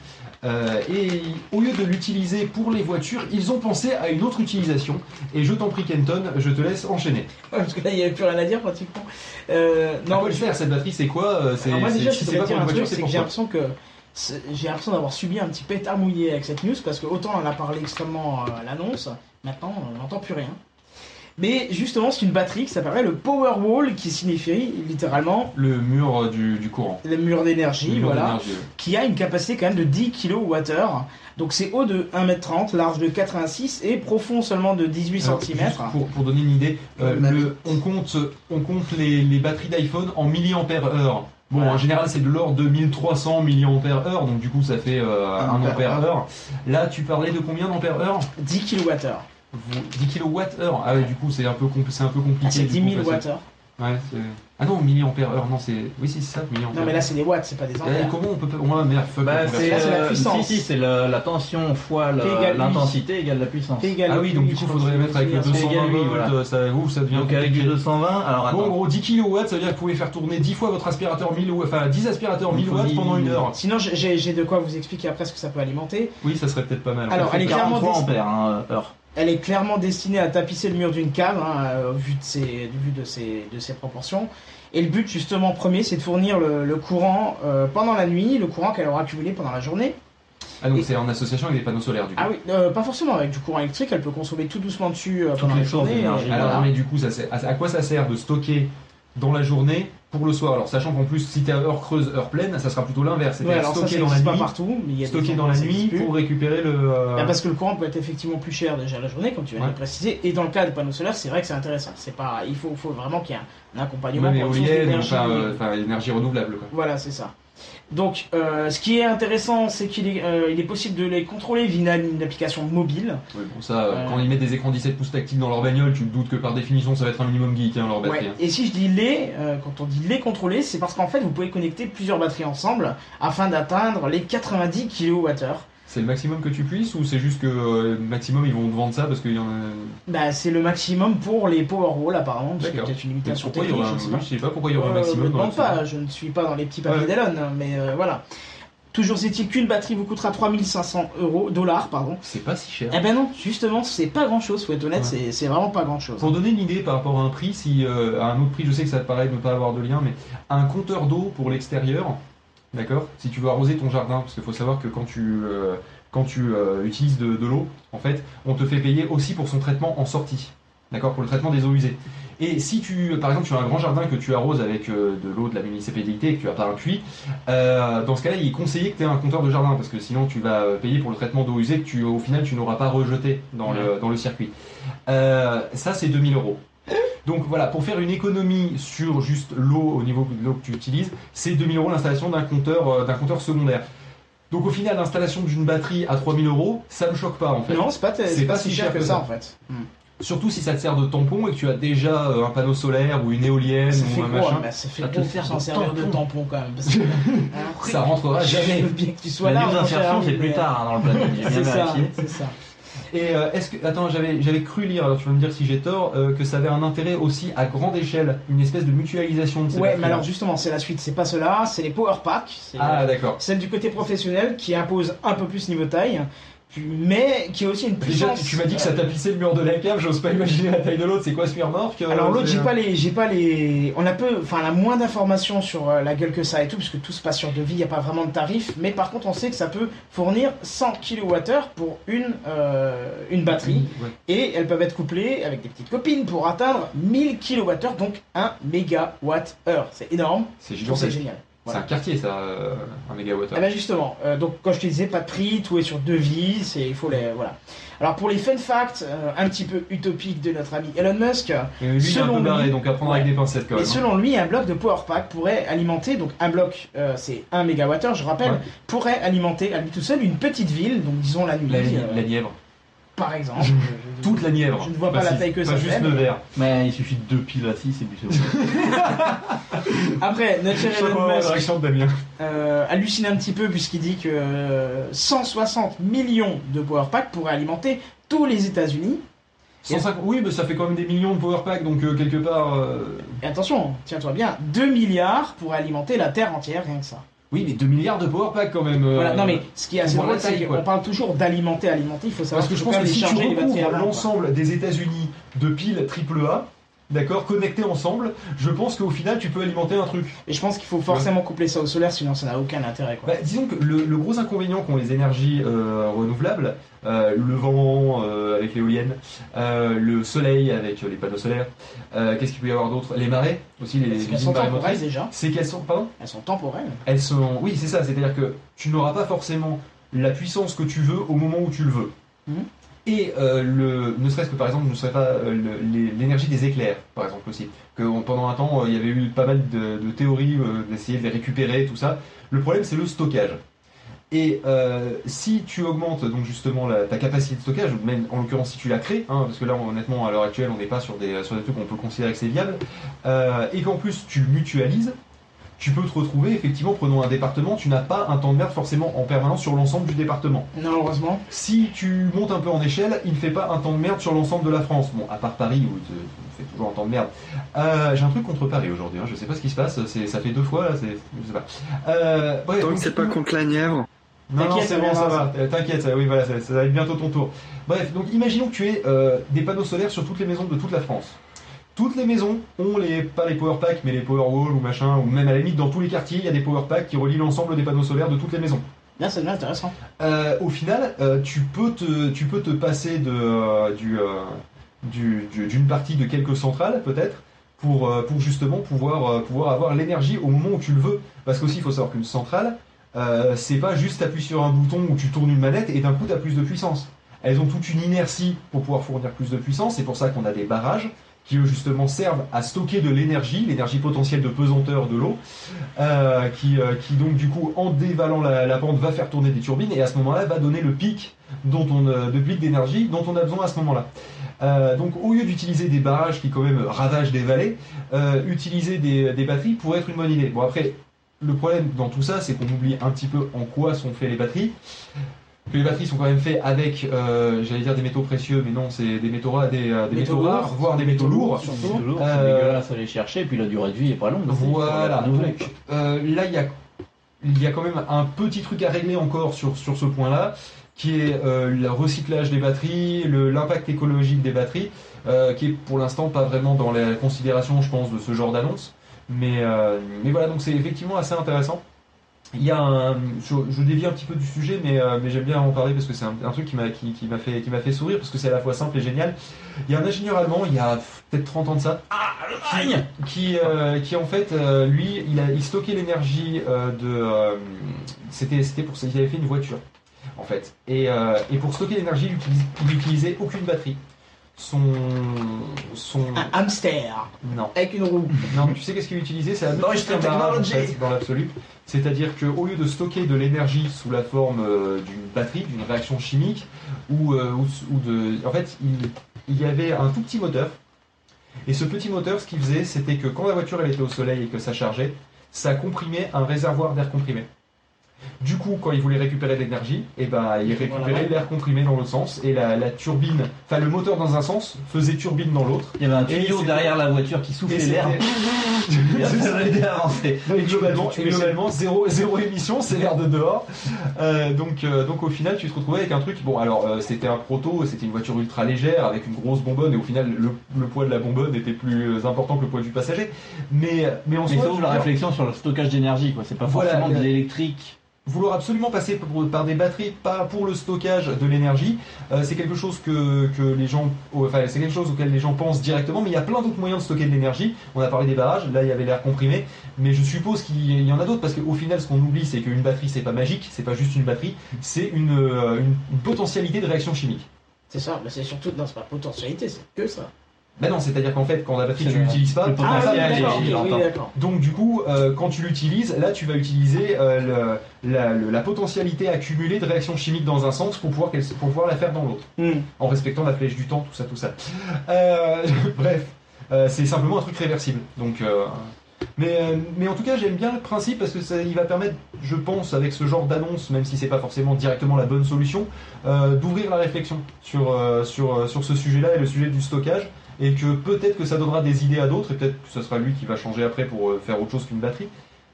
Euh, et au lieu de l'utiliser pour les voitures, ils ont pensé à une autre utilisation. Et je t'en prie, Kenton, je te laisse enchaîner. Ouais, parce que là, il n'y avait plus rien à dire pratiquement. Euh, Non, quoi le faire Cette batterie, c'est quoi Euh, C'est moi déjà, si je pas pour une voiture, c'est que j'ai l'impression que j'ai l'impression d'avoir subi un petit pétard mouillé avec cette news parce que autant on a parlé extrêmement à l'annonce, maintenant on n'entend plus rien. Mais justement, c'est une batterie qui s'appellerait le Powerwall, qui signifie littéralement Le mur euh, du, du courant. le mur d'énergie, voilà, qui a une capacité quand même de 10 kWh. Donc c'est haut de 1m30, large de 86 et profond seulement de 18 Alors, cm. pour, pour donner une idée, euh, le- on compte, on compte les, les batteries d'iPhone en milliampères heure. Bon, Voilà. en général, c'est de l'ordre de 1300 milliampères heure, donc du coup, ça fait euh, Un 1 ampère ampère heure. Là, tu parlais de combien d'ampères heure 10 kWh. 10 kilowatts heure. Ah ouais, du coup, c'est un peu, compl- c'est un peu compliqué. Ah, c'est du 10 coup, 000 parce que- Wh. Ouais, c'est- ah non, milliampères heure, non, c'est. Oui, si, c'est ça, milliampères Non mais là c'est des watts, c'est pas des Eh, ampères. comment on peut. Ouais, merde, fuck. Bah, la c'est. Là, c'est la euh, puissance. Si, si, c'est la tension fois P égale l'intensité égale la puissance. Égale Ah oui, donc du coup, je faudrait mettre avec le c'est- 220 égale huit, volts, voilà. ça, ouf, ça devient Donc avec du compliqué. 220, alors Bon, en attends. gros, 10 kW, ça veut dire que vous pouvez faire tourner 10 fois votre aspirateur 1000 watts, enfin 10 aspirateurs 1000 Il faut watts pendant une heure. Sinon j'ai- de quoi vous expliquer après ce que ça peut alimenter. Oui, ça serait peut-être pas mal. Alors, elle est clairement 43 destinée- ampères hein, heure. Elle est clairement destinée à tapisser le mur d'une cave, hein, euh, vu, de ses, vu de, ses, de ses proportions. Et le but, justement, premier, c'est de fournir le, le courant euh, pendant la nuit, le courant qu'elle aura accumulé pendant la journée. Ah, donc Et- c'est en association avec des panneaux solaires du coup. Ah oui, euh, pas forcément avec du courant électrique, elle peut consommer tout doucement dessus euh, pendant la journée. Alors, voilà. mais du coup, ça, sert- à, à quoi ça sert de stocker dans la journée pour le soir Alors, sachant qu'en plus, si t'es à heure creuse, heure pleine, ça sera plutôt l'inverse. Ouais, ça, ça stocker dans la n'existe pas nuit, partout, mais il y a stocker dans la nuit pour récupérer le. euh, Ah, parce que le courant peut être effectivement plus cher déjà la journée, comme tu viens de Ouais. le préciser. Et dans le cas des panneaux solaires, c'est vrai que c'est intéressant. C'est pas, il faut, faut vraiment qu'il y ait un, un accompagnement pour source éolienne, d'énergie. enfin, euh, enfin, énergie renouvelable. Quoi. Voilà, c'est ça. Donc, euh, ce qui est intéressant, c'est qu'il est, euh, il est possible de les contrôler via une, application mobile. Ouais, bon, ça, euh, Ouais. quand ils mettent des écrans 17 pouces tactiles dans leur bagnole, tu te doutes que par définition, ça va être un minimum geek, hein, leur batterie. Ouais. hein. Et si je dis les, euh, quand on dit les contrôler, c'est parce qu'en fait, vous pouvez connecter plusieurs batteries ensemble afin d'atteindre les 90 kWh. C'est le maximum que tu puisses ou c'est juste que euh, maximum ils vont te vendre ça parce qu'il y en a. Bah, c'est le maximum pour les Powerwall apparemment, parce qu'il y a une limitation Pourquoi il y technique, aura un... je sais oui, pas. je sais pas pourquoi il y aura un Euh, maximum. dans pas, je ne suis pas dans les petits papiers Ouais. d'Elon, mais euh, voilà. Toujours est-il qu'une batterie vous coûtera 3500 euros, dollars, pardon. C'est pas si cher. Eh ben non, justement, c'est pas grand chose, faut être honnête, Ouais. c'est- vraiment pas grand chose. Pour donner une idée par rapport à un prix, si euh, à un autre prix, je sais que ça te paraît ne pas avoir de lien, mais un compteur d'eau pour l'extérieur, d'accord Si tu veux arroser ton jardin, parce qu'il faut savoir que quand tu, euh, quand tu euh, utilises de, de l'eau, en fait, on te fait payer aussi pour son traitement en sortie, d'accord Pour le traitement des eaux usées. Et si tu, par exemple, tu as un grand jardin que tu arroses avec euh, de l'eau de la municipalité et que tu n'as pas un puits, euh, dans ce cas-là, il est conseillé que tu aies un compteur de jardin parce que sinon tu vas payer pour le traitement d'eau usée que tu, au final tu n'auras pas rejeté dans, le, dans le circuit. Ça, c'est 2000 euros. Donc voilà, pour faire une économie sur juste l'eau au niveau de l'eau que tu utilises, c'est 2000 euros l'installation d'un compteur, euh, d'un compteur secondaire. Donc au final, l'installation d'une batterie à 3000 euros, ça ne choque pas en fait. Non, c'est pas, c'est pas, si cher que ça en fait. Surtout si ça te sert de tampon et que tu as déjà euh, un panneau solaire ou une éolienne Ça ou fait un gros, machin. bah, ça fait Ça te pour s'en de servir de tampon. quand même. Parce que, hein, Ça rentrera jamais. Je veux bien que tu sois La là. ami, c'est plus tard hein, dans le vérifié. c'est ça. Et euh, est-ce que attends, j'avais cru lire, alors tu vas me dire si j'ai tort, euh, que ça avait un intérêt aussi à grande échelle, une espèce de mutualisation de ces Ouais, mais alors justement, c'est la suite, c'est pas cela, c'est les Power Pack. c'est- Ah d'accord. Celle du côté professionnel qui impose un peu plus niveau taille, mais qui a aussi une Déjà, puissance. tu, tu m'as dit que ça tapissait le mur de la cave, j'ose pas imaginer la taille de l'autre. C'est quoi ce remorque euh, Alors l'autre, j'ai pas les, j'ai pas les, on a peu, enfin, on a moins d'informations sur euh, la gueule que ça et tout, parce que tout se passe sur devis, il y a pas vraiment de tarif. Mais par contre, on sait que ça peut fournir 100 kWh pour une, euh, une batterie, Ouais. et elles peuvent être couplées avec des petites copines pour atteindre 1000 kWh, donc 1 mégawatt-heure. C'est énorme. C'est Je C'est un quartier ça, euh, un mégawatt. Ah bah justement, euh, donc quand je te disais pas de prix, tout est sur devis, c'est il faut les voilà. Alors pour les fun facts, euh, un petit peu utopiques de notre ami Elon Musk, lui, il est un selon peu barré, lui- donc à prendre avec Ouais. des pincettes quand et même. hein. selon lui, un bloc de power pack pourrait alimenter, donc un bloc, euh, c'est 1 MWh, je rappelle, Ouais. pourrait alimenter à lui tout seul une petite ville, donc disons la nuit, La, la Nièvre. Par exemple. Je- je- Toute la Nièvre. Je ne vois pas la taille que ça juste fait, le mais- verre. Mais il suffit de deux piles à 6 et puis c'est bon. Après, pas Elon Musk euh, hallucine un petit peu puisqu'il dit que euh, 160 millions de power pack pourraient alimenter tous les États-Unis. 150 Oui, mais ça fait quand même des millions de power pack, donc euh, quelque part. euh, Et attention, tiens-toi bien, 2 milliards pour alimenter la Terre entière, rien que ça. Oui, mais 2 milliards de power pack quand même. euh, Voilà, non mais ce qui est assez drôle, c'est qu'on parle toujours d'alimenter, alimenter, il faut savoir Parce que je faut pense que si tu recouvres l'ensemble des États-Unis de piles AAA, d'accord, connectés ensemble, je pense qu'au final tu peux alimenter un truc. Et je pense qu'il faut forcément coupler ça au solaire, sinon ça n'a aucun intérêt. Quoi. Bah, disons que le, le gros inconvénient qu'ont les énergies euh, renouvelables, euh, le vent euh, avec l'éolienne, le soleil avec les panneaux solaires, qu'est-ce qu'il peut y avoir d'autre? Les marées aussi, les qu'elles usines sont temporelles déjà. C'est qu'elles sont, pardon? Elles sont temporelles. Elles sont, oui, c'est ça. C'est-à-dire que tu n'auras pas forcément la puissance que tu veux au moment où tu le veux. Mhm. Et euh, le, ne serait-ce que par exemple, ne serait pas euh, le- l'énergie des éclairs, par exemple aussi. Que pendant un temps, euh, il y avait eu pas mal de, théories d'essayer de les récupérer, tout ça. Le problème, c'est le stockage. Et si tu augmentes donc justement ta capacité de stockage, ou même en l'occurrence si tu la crées, hein, parce que là honnêtement à l'heure actuelle on n'est pas sur des, sur des trucs qu'on peut considérer que c'est viable, et qu'en plus tu mutualises, tu peux te retrouver effectivement, prenons un département, tu n'as pas un temps de merde forcément en permanence sur l'ensemble du département. Non, heureusement. Si tu montes un peu en échelle, il ne fait pas un temps de merde sur l'ensemble de la France. Bon, à part Paris où tu tu fais toujours un temps de merde. Euh, J'ai un truc contre Paris aujourd'hui, hein, je sais pas ce qui se passe, c'est- ça fait deux fois là, c'est- je sais pas. Euh, bref, Tant donc, que c'est pas contre la Nièvre. non, T'inquiète, c'est ça bon, ça va. Euh, T'inquiète, ça, oui, voilà, ça, ça va être bientôt ton tour. Bref, donc imaginons que tu aies euh, des panneaux solaires sur toutes les maisons de toute la France. Toutes les maisons ont les, pas les power packs, mais les power walls ou machin, ou même à la limite dans tous les quartiers, il y a des power packs qui relient l'ensemble des panneaux solaires de toutes les maisons. Là, ça devient intéressant. Euh, au final, euh, tu, peux te, tu peux te passer de, euh, du, du- du- d'une partie de quelques centrales, peut-être, pour, pour justement pouvoir, pouvoir avoir l'énergie au moment où tu le veux. Parce qu'aussi, il faut savoir qu'une centrale, c'est pas juste t'appuies sur un bouton ou tu tournes une manette et d'un coup, tu as plus de puissance. Elles ont toute une inertie pour pouvoir fournir plus de puissance. C'est pour ça qu'on a des barrages qui, eux, justement, servent à stocker de l'énergie, l'énergie potentielle de pesanteur de l'eau, euh, qui, euh, qui donc, du coup, en dévalant la, pente, va faire tourner des turbines et à ce moment-là, va donner le pic dont on, euh, de pic d'énergie dont on a besoin à ce moment-là. Donc, au lieu d'utiliser des barrages qui, quand même, ravagent des vallées, utiliser des, des batteries pourrait être une bonne idée. Bon, après, le problème dans tout ça, c'est qu'on oublie un petit peu en quoi sont faites les batteries. Que les batteries sont quand même faites avec, euh, j'allais dire des métaux précieux, mais non, c'est des métaux rares, des, euh, des Métaux métaux rares, lourds. voire des métaux lourds. surtout. C'est Euh, dégueulasse à aller chercher, puis la durée de vie est pas longue. Voilà, donc euh, là il y a, il y a quand même un petit truc à régler encore sur, sur ce point-là, qui est euh, le recyclage des batteries, le- l'impact écologique des batteries, euh, qui est pour l'instant pas vraiment dans la considération, je pense, de ce genre d'annonce. Mais, euh, mais voilà, donc c'est effectivement assez intéressant. Il y a un, je, je dévie un petit peu du sujet, mais, euh, mais j'aime bien en parler parce que c'est un, un truc qui m'a qui, qui m'a fait, qui fait sourire parce que c'est à la fois simple et génial. Il y a un ingénieur allemand, il y a peut-être 30 ans de ça, qui, qui, euh, qui en fait, euh, lui, il, a, il stockait l'énergie de. c'était, c'était pour ça, il avait fait une voiture, en fait. Et, et pour stocker l'énergie, il, utilise- il utilisait aucune batterie. Son. son... Un hamster Non. avec une roue. Non, tu sais qu'est-ce qu'il utilisait C'est la même Deutsche chose qu'un barrage, en Technology. fait, dans l'absolu. C'est-à-dire qu'au lieu de stocker de l'énergie sous la forme euh, d'une batterie, d'une réaction chimique, ou, euh, ou, ou de. En fait, il, il y avait un tout petit moteur. Et ce petit moteur, ce qu'il faisait, c'était que quand la voiture elle était au soleil et que ça chargeait, ça comprimait un réservoir d'air comprimé. Du coup, quand il voulait récupérer de l'énergie, et ben, il récupérait Voilà. l'air comprimé dans l'autre sens, et la, la turbine, enfin le moteur dans un sens faisait turbine dans l'autre. Il y avait un tuyau derrière la voiture qui soufflait l'air. et globalement, tu et globalement zéro, zéro émission, c'est l'air de dehors. Euh, donc, euh, donc au final, tu te retrouvais avec un truc. Bon, alors euh, c'était un proto, c'était une voiture ultra légère avec une grosse bonbonne, et au final, le, le poids de la bonbonne était plus important que le poids du passager. Mais, mais en Mais soi, ça ouvre la réflexion sur le stockage d'énergie, quoi. C'est pas Voilà, forcément de le- l'électrique. Vouloir absolument passer par des batteries, pas pour le stockage de l'énergie, euh, c'est quelque chose que, que les gens, enfin c'est quelque chose auquel les gens pensent directement, mais il y a plein d'autres moyens de stocker de l'énergie. On a parlé des barrages, là il y avait l'air comprimé, mais je suppose qu'il y en a d'autres parce qu'au final, ce qu'on oublie, c'est qu'une batterie c'est pas magique, c'est pas juste une batterie, c'est une, euh, une- une potentialité de réaction chimique. C'est ça, mais c'est surtout. Non, c'est pas potentialité, c'est que ça. Ben non, c'est-à-dire qu'en fait, quand la batterie tu le- l'utilises pas, Ah, oui, oui. Donc du coup, euh, quand tu l'utilises, là tu vas utiliser euh, le- la, le- la potentialité accumulée de réaction chimique dans un sens pour pouvoir, pour pouvoir la faire dans l'autre, Hmm. en respectant la flèche du temps, tout ça, tout ça. Euh, bref, c'est simplement un truc réversible. Donc, mais, euh, mais en tout cas, j'aime bien le principe parce que ça, il va permettre, je pense, avec ce genre d'annonce, même si c'est pas forcément directement la bonne solution, euh, d'ouvrir la réflexion sur, euh, sur, sur ce sujet-là et le sujet du stockage. Et que peut-être que ça donnera des idées à d'autres, et peut-être que ce sera lui qui va changer après pour euh, faire autre chose qu'une batterie.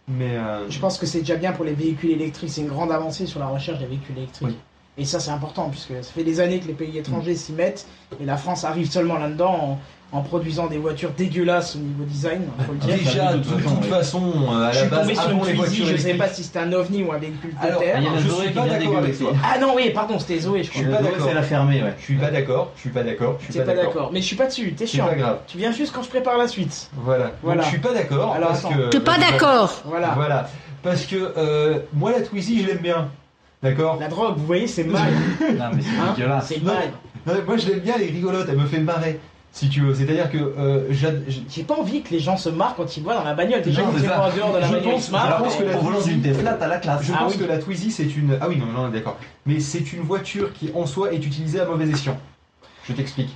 Mais euh, Je pense que c'est déjà bien pour les véhicules électriques. C'est une grande avancée sur la recherche des véhicules électriques. Oui. Et ça, c'est important, puisque ça fait des années que les pays étrangers s'y mettent, et la France arrive seulement là-dedans en produisant des voitures dégueulasses au niveau design, faut le dire. Déjà, de toute façon, euh, à Je la suis base, tombé sur une les Twizy, voitures je sais pas si c'était un ovni ou un véhicule de Alors, terre. il y en a je Zoé suis qui pas d'accord avec toi. Ah non, oui, pardon, c'était Zoé, je Je suis pas Zoé, d'accord. c'est la fermée, ouais. Je suis pas d'accord. Je suis pas d'accord. Je suis T'es pas d'accord. mais je suis pas dessus, t'es chiant. pas grave. Tu viens juste quand je prépare la suite. Voilà. Voilà. Je suis pas d'accord Alors, parce que. T'es pas d'accord Voilà. Voilà. Parce que euh, moi la Twizy je l'aime bien. D'accord. La drogue, vous voyez, c'est mal. Non, mais c'est Hein dégueulasse. c'est mal. Moi je l'aime bien, elle est rigolote, elle me fait marrer. Si tu veux. C'est-à-dire que euh, J'ai pas envie que les gens se marrent quand ils voient dans la bagnole. Déjà, ça. voient en dehors de la Je bagnole, ils se marrent. Alors, pense que la Twizy- d'une Tesla, t'as la classe. Je Ah pense oui. que la Twizy c'est une. Ah oui, non, non, d'accord. Mais c'est une voiture qui en soi est utilisée à mauvais escient. Je t'explique.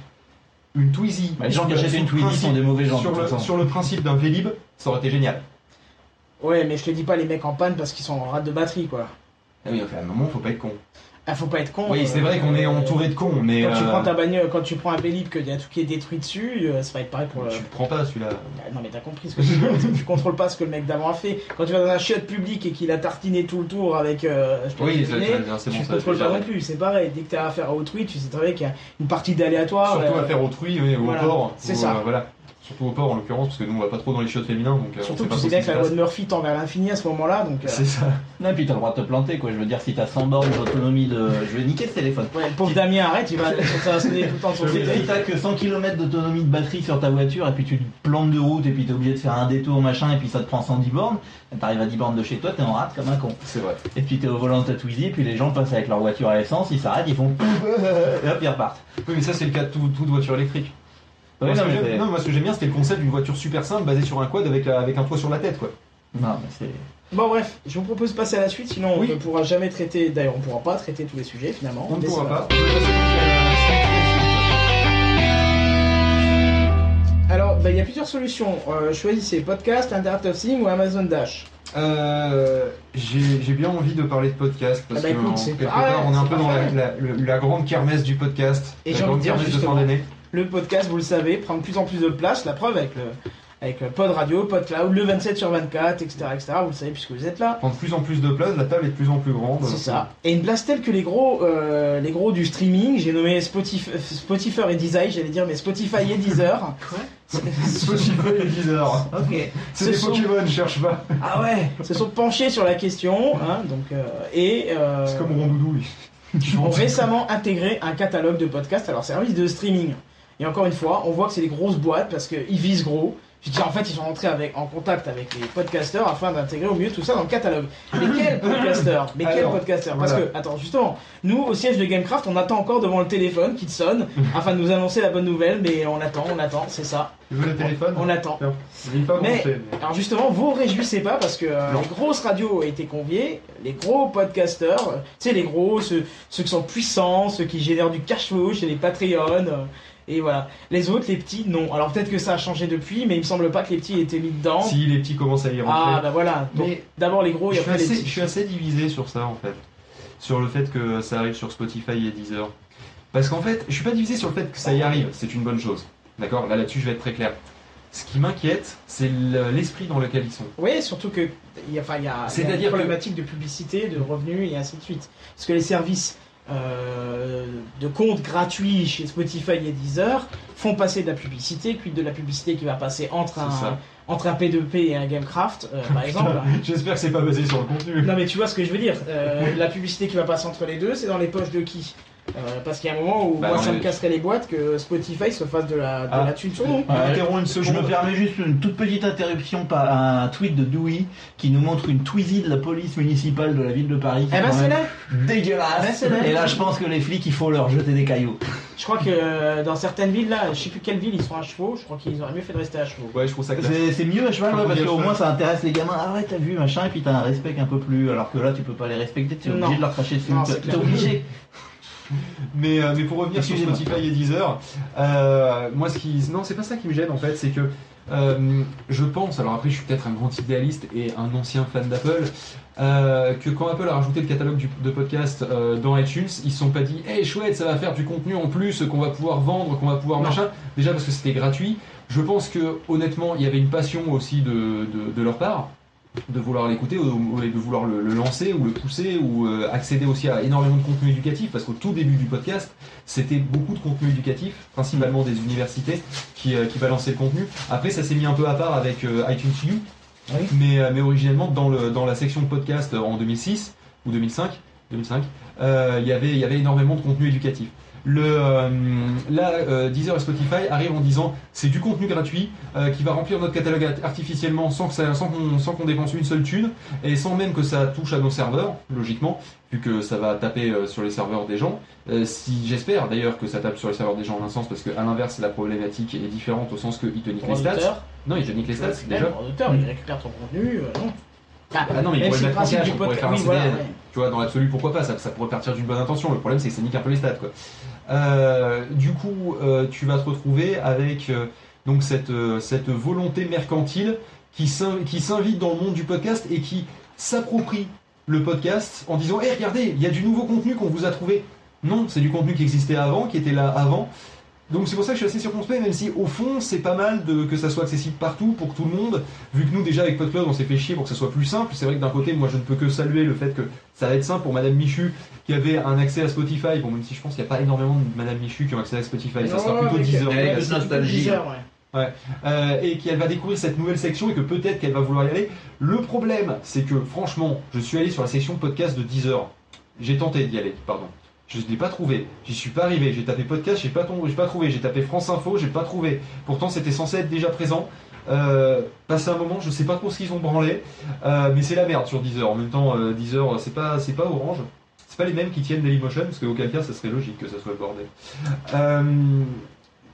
Une Twizy. Bah, les gens qui achètent une Twizy principe- sont des mauvais gens, le, sur le principe d'un Vélib, ça aurait été génial. Ouais, mais je te dis pas les mecs en panne parce qu'ils sont en rate de batterie, quoi. Ah oui, enfin, à un moment, faut pas être con. Ah, faut pas être con. Oui, c'est euh, vrai qu'on est entouré de cons, mais. Quand tu euh, prends ta bagnole, quand tu prends un Vélib, qu'il y a tout qui est détruit dessus, euh, ça va être pareil pour le. Tu le prends pas celui-là. Ah, Non mais t'as compris ce que dire, tu contrôles pas ce que le mec d'avant a fait. Quand tu vas dans un chiotte public et qu'il a tartiné tout le tour avec euh, je Oui, ça- c'est bon, tu ça, contrôles pas non plus, c'est pareil. Dès que t'as affaire à autrui, tu sais très bien qu'il y a une partie d'aléatoire. Surtout euh, à faire autrui oui, ou voilà, au port. c'est ça. voilà. Surtout au port en l'occurrence, parce que nous on va pas trop dans les chiottes féminins. Donc, euh, on Surtout sait que pas tu sais trop bien ce que qui la se loi de Murphy tend vers l'infini à ce moment-là, donc. euh. C'est ça. Non, et puis t'as le droit de te planter, quoi. Je veux dire, si t'as 100 bornes d'autonomie de. Je vais niquer ce téléphone. Ouais, le pauvre Damien arrête, il va, ça va sonner tout le temps de son Si côté. t'as que 100 km d'autonomie de batterie sur ta voiture et puis tu te plantes de route et puis t'es obligé de faire un détour machin et puis ça te prend 110 bornes, t'arrives à 10 bornes de chez toi, t'es en rate comme un con. C'est vrai. Et puis t'es au volant de ta Twizy et puis les gens passent avec leur voiture à essence, ils s'arrêtent, ils font et hop ils repartent. Oui, mais ça c'est le cas de tout- toute voiture électrique. Ouais, moi, non, mais moi ce que j'aime bien c'était le concept d'une voiture super simple basée sur un quad avec, la- avec un toit sur la tête quoi. Non, mais c'est. Bon bref, je vous propose de passer à la suite, sinon Oui. on ne pourra jamais traiter, d'ailleurs on ne pourra pas traiter tous les sujets finalement. On ne mais pourra pas. va Alors, bah, il y a plusieurs solutions. Euh, choisissez podcast, Internet of Things ou Amazon Dash. Euh, J'ai j'ai bien envie de parler de podcast parce Ah bah que écoute, en- c'est quelque part on est un c'est peu dans la, parfait. la- le- la grande kermesse du podcast. Et la j'ai envie grande de dire kermesse de fin justement, d'année. Le podcast, vous le savez, prend de plus en plus de place. La preuve avec le, avec le Pod Radio, Pod Cloud, le 27 sur 24, etc., etc. Vous le savez puisque vous êtes là. Prend de plus en plus de place, la table est de plus en plus grande. C'est ça. Et une place telle que les gros, euh, les gros du streaming, j'ai nommé Spotify, Spotify et Deezer, j'allais dire, mais Spotify et Deezer. Quoi? Spotify et Deezer. Ok. C'est Ce des sont- Pokémon, cherche pas. Ah ouais Se sont penchés sur la question, hein, donc, euh, et euh, C'est comme Rondoudou. lui. ont récemment intégré un catalogue de podcasts à leur service de streaming. Et encore une fois, on voit que c'est des grosses boîtes parce qu'ils visent gros. Je dire, en fait, ils sont rentrés avec, en contact avec les podcasteurs afin d'intégrer au mieux tout ça dans le catalogue. Mais quels podcasteurs Mais quels Alors, podcasteurs Parce voilà. que, attends, justement, nous, au siège de Gamecraft, on attend encore devant le téléphone qui sonne afin de nous annoncer la bonne nouvelle, mais on attend, on attend, c'est ça. Tu veux le téléphone? On attend. Est pas Mais, alors justement, vous réjouissez pas parce que euh, Non. les grosses radios ont été conviées, les gros podcasteurs, euh, tu sais, les gros, ceux, ceux qui sont puissants, ceux qui génèrent du cash flow chez les Patreon, euh, et voilà. Les autres, les petits, non. Alors peut-être que ça a changé depuis, mais il me semble pas que les petits aient été mis dedans. Si les petits commencent à y rentrer. ah bah voilà. Donc Mais d'abord les gros et après les assez, petits. je suis assez divisé sur ça en fait. Sur le fait que ça arrive sur Spotify et Deezer. Parce qu'en fait, je suis pas divisé sur le fait que ça y arrive, c'est une bonne chose. D'accord? Là là-dessus je vais être très clair. Ce qui m'inquiète, c'est le- l'esprit dans lequel ils sont. Oui, surtout que il y a, enfin, il y a, que- problématique de publicité, de revenus et ainsi de suite. Parce que les services euh, de comptes gratuits chez Spotify et Deezer font passer de la publicité, quid de la publicité qui va passer entre C'est un, ça. entre un P2P et un Gamecraft, euh, par exemple. J'espère que c'est pas basé sur le contenu. Non mais tu vois ce que je veux dire. Euh, la publicité qui va passer entre les deux, c'est dans les poches de qui? Euh, Parce qu'il y a un moment où Bah, moi ça me casserait les boîtes que Spotify se fasse de la, de Ah. la thune sur nous. Ouais, Interromps une je me permets juste une toute petite interruption par un tweet de Dewey qui nous montre une Twizy de la police municipale de la ville de Paris. qui Eh est ben c'est là Dégueulasse. Ben, c'est là. Et là, je pense que les flics, il faut leur jeter des cailloux. Je crois que euh, dans certaines villes là, je sais plus quelle ville ils sont à chevaux, je crois qu'ils auraient mieux fait de rester à chevaux. Ouais, je trouve ça. C'est c'est mieux à cheval, ouais, parce qu'au moins ça intéresse les gamins. Ah ouais, t'as vu, machin, et puis t'as un respect un peu plus. Alors que là, tu peux pas les respecter, t'es obligé de leur cracher dessus. Non, T'es obligé. Mais, euh, mais pour revenir sur. Spotify et Deezer, euh, moi ce qui. Non, c'est pas ça qui me gêne en fait, c'est que euh, je pense, alors après je suis peut-être un grand idéaliste et un ancien fan d'Apple, euh, que quand Apple a rajouté le catalogue du- de podcast euh, dans iTunes, ils se sont pas dit, hey chouette, ça va faire du contenu en plus qu'on va pouvoir vendre, qu'on va pouvoir Non. machin. Déjà parce que c'était gratuit. Je pense que honnêtement, il y avait une passion aussi de, de, de leur part. De vouloir l'écouter ou, de vouloir le, le lancer ou le pousser ou euh, accéder aussi à énormément de contenu éducatif parce qu'au tout début du podcast c'était beaucoup de contenu éducatif principalement des universités qui, euh, qui balançaient le contenu. Après ça s'est mis un peu à part avec euh, iTunes U mais, euh, mais originellement dans, le, dans la section de podcast en 2006 ou 2005 2005 euh, il y avait il y avait énormément de contenu éducatif le, euh, là, euh, Deezer et Spotify arrivent en disant c'est du contenu gratuit euh, qui va remplir notre catalogue art- artificiellement sans que ça- sans qu'on sans qu'on dépense une seule thune et sans même que ça touche à nos serveurs, logiquement, vu que ça va taper euh, sur les serveurs des gens. Euh, si j'espère d'ailleurs que ça tape sur les serveurs des gens en un sens, parce qu'à l'inverse la problématique est différente au sens qu'ils te niquent les stats. Non, ils te niquent les stats déjà. même pour l'auteur, il récupère ton contenu, non. Ah non, mais il Même pourrait si le mettre en podcast- faire un oui, voilà, CDN. ouais. Tu vois, dans l'absolu, pourquoi pas ça, ça pourrait partir d'une bonne intention. Le problème, c'est que ça nique un peu les stats, quoi. Euh, du coup, euh, tu vas te retrouver avec euh, donc cette, cette volonté mercantile qui s'in- qui s'invite dans le monde du podcast et qui s'approprie le podcast en disant Hé, regardez, il y a du nouveau contenu qu'on vous a trouvé. Non, c'est du contenu qui existait avant, qui était là avant. Donc c'est pour ça que je suis assez circonspect, même si au fond c'est pas mal de, que ça soit accessible partout pour tout le monde. Vu que nous déjà avec PodCloud on s'est fait chier pour que ça soit plus simple. C'est vrai que d'un côté moi je ne peux que saluer le fait que ça va être simple pour Madame Michu qui avait un accès à Spotify. Bon même si je pense qu'il n'y a pas énormément de Madame Michu qui ont accès à Spotify, ça sera plutôt avec- 10 heures. avec plus nostalgie. 10 heures, ouais. Ouais. Euh, et qu'elle va découvrir cette nouvelle section et que peut-être qu'elle va vouloir y aller. Le problème, c'est que franchement, je suis allé sur la section podcast de 10 heures. J'ai tenté d'y aller, pardon. Je ne l'ai pas trouvé. J'y suis pas arrivé. J'ai tapé podcast, j'ai pas, pas trouvé. J'ai tapé France Info, j'ai pas trouvé. Pourtant, c'était censé être déjà présent. Euh, passé un moment, je sais pas trop ce qu'ils ont branlé, Euh, mais c'est la merde sur 10 heures. En même temps, 10 heures, c'est pas, c'est pas Orange. C'est pas les mêmes qui tiennent Dailymotion, parce qu'auquel cas, ça serait logique que ça soit le bordel. Euh,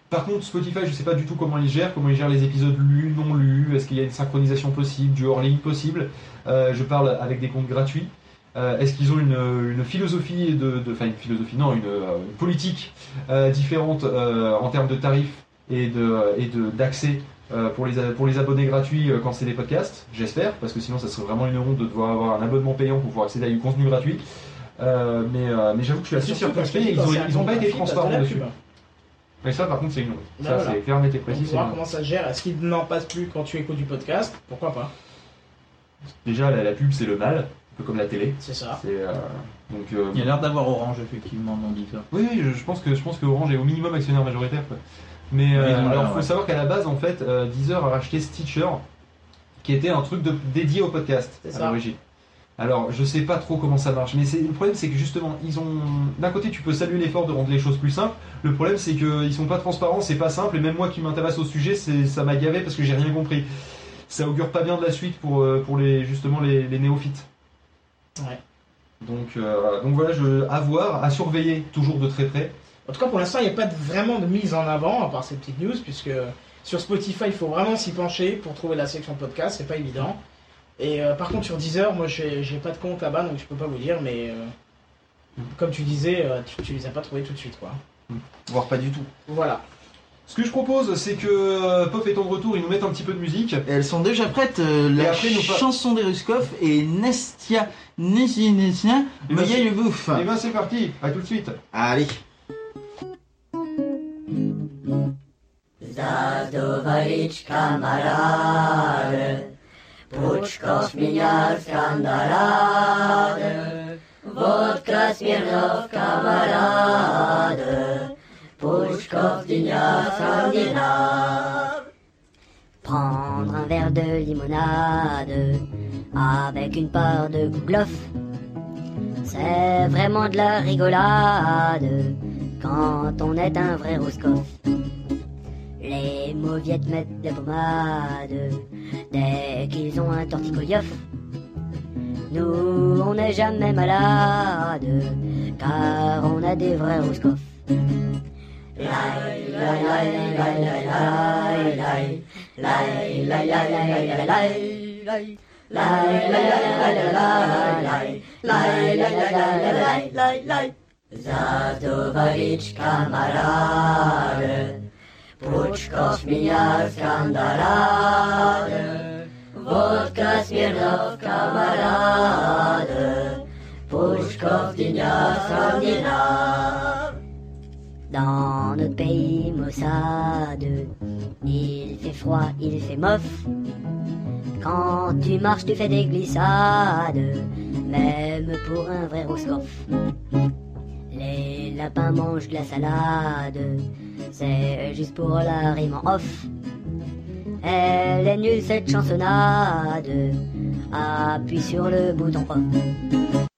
par contre, Spotify, je sais pas du tout comment ils gèrent, comment ils gèrent les épisodes lus, non lus, est-ce qu'il y a une synchronisation possible, du hors-ligne possible? Euh, je parle avec des comptes gratuits. Euh, est-ce qu'ils ont une, une philosophie de, enfin une philosophie, non, une, euh, une politique euh, différente euh, en termes de tarifs et de et d'accès pour les pour les abonnés gratuits quand c'est des podcasts? J'espère, parce que sinon ça serait vraiment une honte de devoir avoir un abonnement payant pour pouvoir accéder à du contenu gratuit. Mais mais j'avoue que je suis assez circonspect. Ils ont ils pas été gratuit, transparents dessus. Mais ça, par contre, c'est une honte. Bah Ça, voilà. c'est clair, net et On précis. va c'est voir comment ça se gère. Est-ce qu'il n'en passe plus quand tu écoutes du podcast? Pourquoi pas? Déjà, la, la pub, c'est le mal, peu comme la télé. C'est ça. C'est, euh, donc, euh, Il y a l'air d'avoir Orange, effectivement, dans Deezer. Oui, oui, je, je pense que je pense que Orange est au minimum actionnaire majoritaire. Quoi. Mais euh, alors, faut ouais. savoir qu'à la base, en fait, euh, Deezer a racheté Stitcher, qui était un truc de- dédié au podcast C'est à ça. l'origine. Alors, je sais pas trop comment ça marche, mais c'est- le problème, c'est que justement, ils ont. D'un côté, tu peux saluer l'effort de rendre les choses plus simples. Le problème, c'est qu'ils sont pas transparents, c'est pas simple, et même moi qui m'intéresse au sujet, c'est ça m'a gavé parce que j'ai rien compris. Ça augure pas bien de la suite pour, pour les, justement les, les néophytes. Ouais. Donc, euh, donc voilà, je, à voir, à surveiller toujours de très près. En tout cas, pour l'instant, il n'y a pas de- vraiment de mise en avant, à part ces petites news, puisque sur Spotify, il faut vraiment s'y pencher pour trouver la section podcast, c'est pas évident. Et euh, par contre, sur Deezer, moi, j'ai pas de compte là-bas, donc je peux pas vous dire, mais euh, comme tu disais, tu, tu les as pas trouvés tout de suite, quoi. Voire pas du tout. Voilà. Ce que je propose, c'est que Pop étant de retour, ils nous mettent un petit peu de musique. Et elles sont déjà prêtes. Euh, la chanson des Ruskov et Nestia Nestia Et eh ben, c'est- Bouffe. Et ben c'est parti, à tout de suite. Allez. Kamarady, Puczkow miniar Prendre un verre de limonade avec une part de gouglof, c'est vraiment de la rigolade quand on est un vrai Roscoff. Les mauviettes mettent des pommades dès qu'ils ont un torticoliof. Nous, on n'est jamais malade, car on a des vrais Roscoff. Lai, lai, lai, lai, lai, lai, lai. Lai, lai, lai, lai, lai, lai, lai. Lai, lai, lai, lai, lai, lai. Lai, lai, lai, lai, lai, lai, lai. Задуварить камарады, Пучков меня скандалады, Водка Смирнов камарады, Пучков меня скандинав. Dans notre pays maussade, il fait froid, il fait mof. Quand tu marches, tu fais des glissades, même pour un vrai Roscoff. Les lapins mangent de la salade, c'est juste pour la rime en off. Elle est nulle cette chansonnade, appuie sur le bouton off.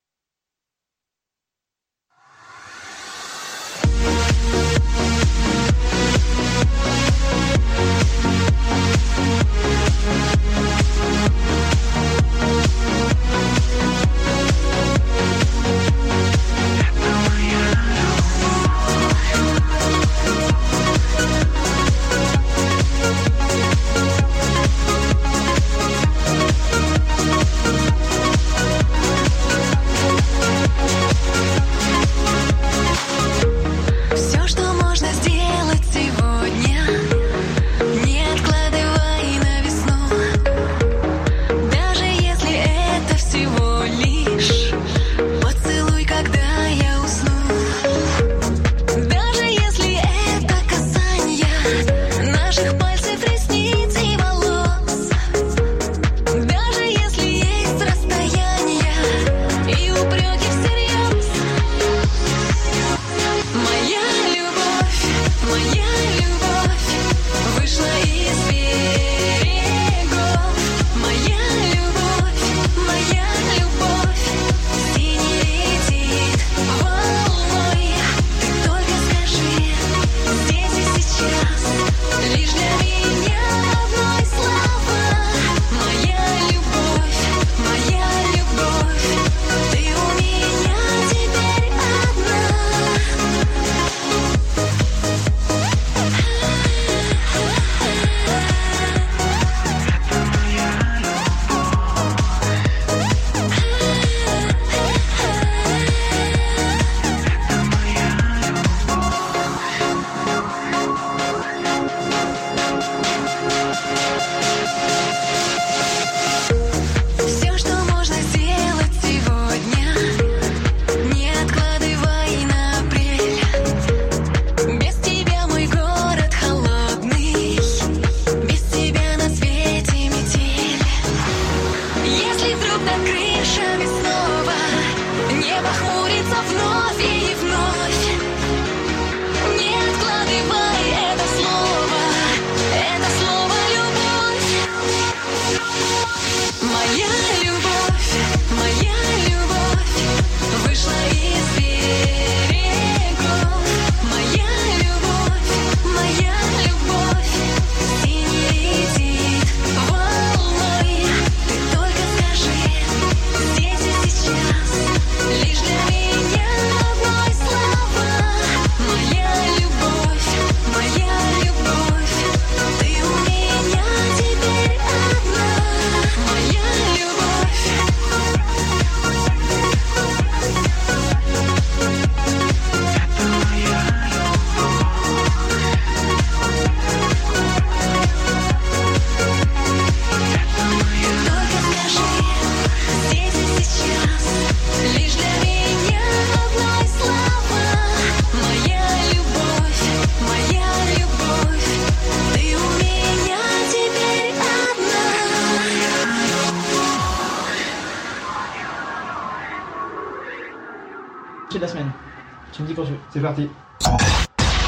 C'est parti.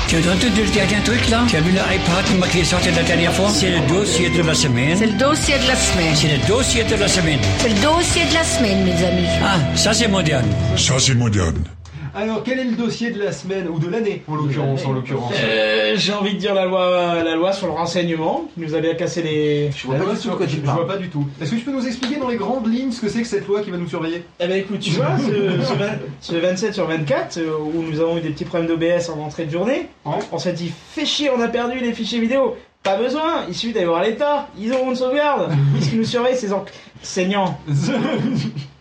Tu as entendu le dernier truc là? Tu as vu l'iPad qui est sorti la dernière fois? C'est le dossier de la semaine. C'est le dossier de la semaine. C'est le dossier de la semaine. C'est le dossier de la semaine, mes amis. Ah, ça c'est moderne. Ça, c'est moderne. Alors, quel est le dossier de la semaine ou de l'année en l'occurrence En l'occurrence. Euh, J'ai envie de dire la loi, la loi sur le renseignement qui nous a bien cassé les. Je La loi sur- je vois pas du tout. Est-ce que tu peux nous expliquer dans les grandes lignes ce que c'est que cette loi qui va nous surveiller? Eh ben écoute, tu vois, ce, ce vingt- ce 27 sur 24, euh, où nous avons eu des petits problèmes d'OBS en entrée de journée, on s'est dit, fais chier, on a perdu les fichiers vidéo. Pas besoin, il suffit d'aller voir l'État, ils auront une sauvegarde. Qui nous surveille, ces enseignants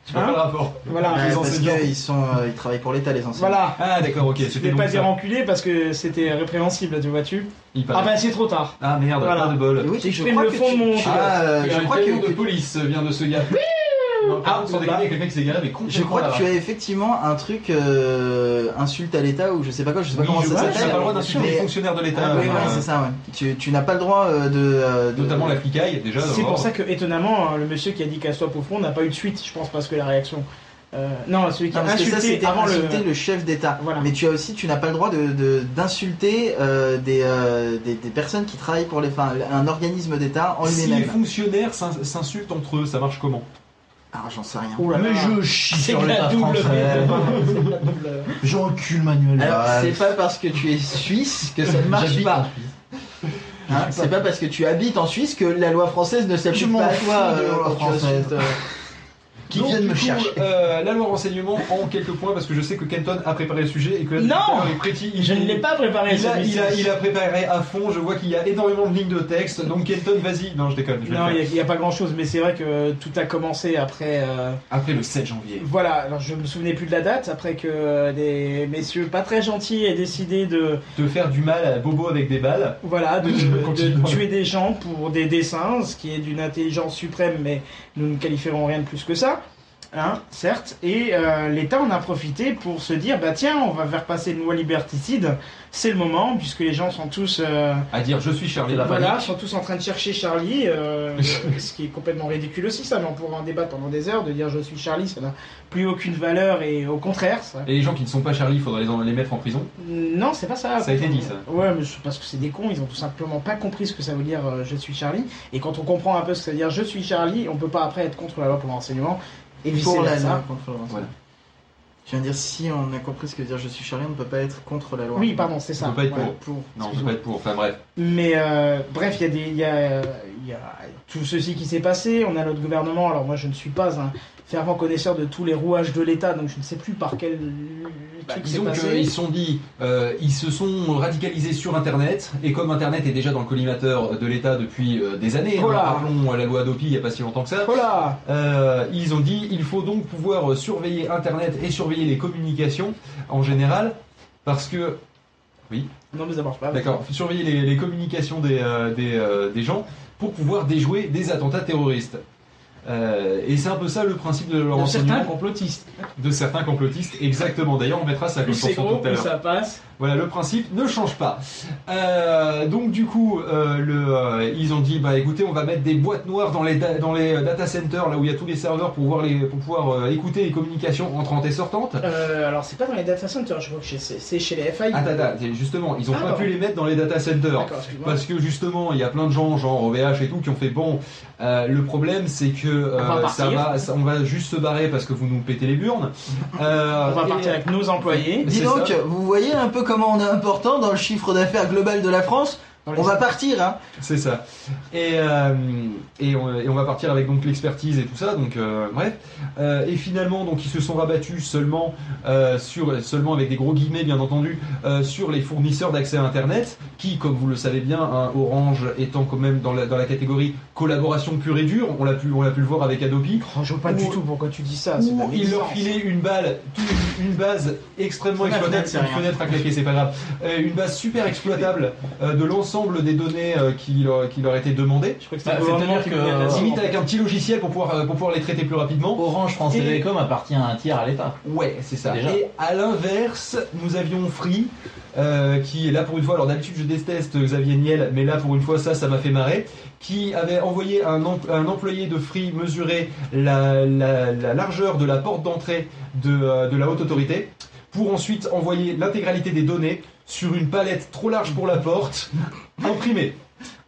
Je vois pas le rapport. Voilà, Ouais, les parce enseignants. qu'ils sont, euh, ils travaillent pour l'État, les enseignants. Voilà. Ah d'accord, ok. Je C'était vais donc pas ça. dire enculé parce que c'était répréhensible, tu vois-tu Il paraît. Ah bah c'est trop tard. Ah merde, Voilà. pas de bol. Et oui, je crois le que fond de tu- mon. tu- Ah, euh, je je crois crois que- de police vient de ce gars. Non, par Ah, contre, sans là. déconner, il y a quelqu'un qui s'est garé, mais Je crois que tu as effectivement un truc euh, insulte à l'État ou je sais pas quoi, je sais pas Oui, comment ça s'appelle. t'as pas le droit d'insulter mais- les fonctionnaires de l'État. Ah, oui, euh, ouais, c'est ça, ouais. Tu, tu n'as pas le droit euh, de, euh, de- Notamment la flicaille, déjà. C'est pour ça que, étonnamment, hein, le monsieur qui a dit casse-toi au front n'a pas eu de suite, je pense, parce que la réaction. Euh, non, celui qui Non, a ça insulté c'était avant insulter le. le... chef d'État. Voilà. Mais tu as aussi, tu n'as pas le droit de de- d'insulter euh, des, euh, des des personnes qui travaillent pour les, enfin, un organisme d'État en Si les lui-même. fonctionnaires s'in- s'insultent entre eux, ça marche comment? Ah, j'en sais rien. Là Mais là. je chie C'est sur de la l'État double français. J'encule Manuel Alors, c'est pas parce que tu es suisse que ça ne marche pas. Hein, c'est pas parce que tu habites en Suisse que la loi française ne s'applique pas à fous toi. de la euh, loi tu française. Euh, Qui Donc, viennent me coup, chercher. euh, la loi renseignement en quelques points, parce que je sais que Kenton a préparé le sujet et que là, Non il Je ne l'ai pas préparé. Il a, il, a, il a préparé à fond, je vois qu'il y a énormément de lignes de texte, donc Kenton, vas-y. Non, je déconne, je Non, il n'y a, pas grand chose, mais c'est vrai que tout a commencé après. euh, Après le 7 janvier. Voilà, alors je me souvenais plus de la date, après que euh, des messieurs pas très gentils aient décidé de, De faire du mal à Bobo avec des balles. voilà, de, tuer des gens pour des dessins, ce qui est d'une intelligence suprême, mais nous ne qualifierons rien de plus que ça. Hein, certes, et euh, l'État en a profité pour se dire bah tiens, on va faire passer une loi liberticide, c'est le moment, puisque les gens sont tous euh, À dire je suis Charlie. voilà, sont tous en train de chercher Charlie, euh, ce qui est complètement ridicule aussi, ça, mais on pourra en débattre pendant des heures, de dire je suis Charlie, ça n'a plus aucune valeur, et au contraire, ça. Et les gens qui ne sont pas Charlie, il faudrait les, en- les mettre en prison? Non, c'est pas ça. Ça a été dit, ça. Ouais, mais c'est parce que c'est des cons, ils ont tout simplement pas compris ce que ça veut dire je suis Charlie. Et quand on comprend un peu ce que ça veut dire je suis Charlie, on peut pas après être contre la loi pour l'enseignement. Et pour la versa. loi contre le renseignement. Je viens de dire, si on a compris ce que veut dire je suis Charlie, on ne peut pas être contre la loi. Oui, pardon, c'est ça. On peut pas être Ouais, pour. Non, on peut pas être pour. Enfin bref. Mais euh, bref, il y a des, il y a, il y a tout ceci qui s'est passé. On a notre gouvernement. Alors moi, je ne suis pas un fervent connaisseur de tous les rouages de l'État, donc je ne sais plus par quel Bah, disons qu'ils sont dit, euh, ils se sont radicalisés sur Internet, et comme Internet est déjà dans le collimateur de l'État depuis euh, des années, Voilà. hein, rappelons la loi Adopi il n'y a pas si longtemps que ça, Voilà. euh, ils ont dit, il faut donc pouvoir surveiller Internet et surveiller les communications en général, parce que... Oui Non, mais ça marche pas. D'accord, surveiller les, les communications des, euh, des, euh, des gens pour pouvoir déjouer des attentats terroristes. Euh, et c'est un peu ça le principe de leur De certains complotistes. De certains complotistes, exactement. D'ailleurs, on mettra ça Plus comme chanson gros, tout à l'heure. ça passe. Voilà, le principe ne change pas. Euh, donc du coup, euh, le, ils ont dit, bah écoutez, on va mettre des boîtes noires dans les, da- dans les data centers, là où il y a tous les serveurs pour, voir les, pour pouvoir écouter les communications entrantes et sortantes. Alors c'est pas dans les data centers, je crois que c'est- chez les FI. Attends, c'est justement, ils ont Ah, pas pu les mettre dans les data centers. Parce que justement, il y a plein de gens, genre OVH et tout, qui ont fait bon. le problème, c'est que euh, On va ça partir. va, ça- on va juste se barrer parce que vous nous pétez les burnes. Euh, On va et- partir avec nos employés. Dis donc, ça. vous voyez un peu comment on est important dans le chiffre d'affaires global de la France On va partir, hein C'est ça. Et, euh, et, on, et on va partir avec donc l'expertise et tout ça. Donc euh, bref. Euh, et finalement, donc ils se sont rabattus seulement euh, sur seulement avec des gros guillemets bien entendu euh, sur les fournisseurs d'accès à Internet, qui, comme vous le savez bien, hein, Orange étant quand même dans la, dans la catégorie collaboration pure et dure. On l'a pu on l'a pu le voir avec Adopi. Oh, je vois pas Où- du tout pourquoi tu dis ça. c'est de la où il leur filait une balle, tout- une base extrêmement exploitable, une fenêtre à claquer, c'est pas grave, Euh, une base super exploitable euh, de l'ensemble des données euh, qui, leur, qui leur étaient demandées. Je crois que Bah, c'était que, la euh, Limite avec un petit logiciel pour pouvoir, euh, pour pouvoir les traiter plus rapidement. Orange France Et- Télécom appartient à un tiers à l'État. Ouais, c'est ça. Déjà. Et à l'inverse, nous avions Free, euh, qui est là pour une fois, alors d'habitude je déteste Xavier Niel, mais là pour une fois ça, ça m'a fait marrer, qui avait envoyé un, em- un employé de Free mesurer la, la- la largeur de la porte d'entrée de, de la haute autorité, pour ensuite envoyer l'intégralité des données sur une palette trop large pour la porte, imprimée.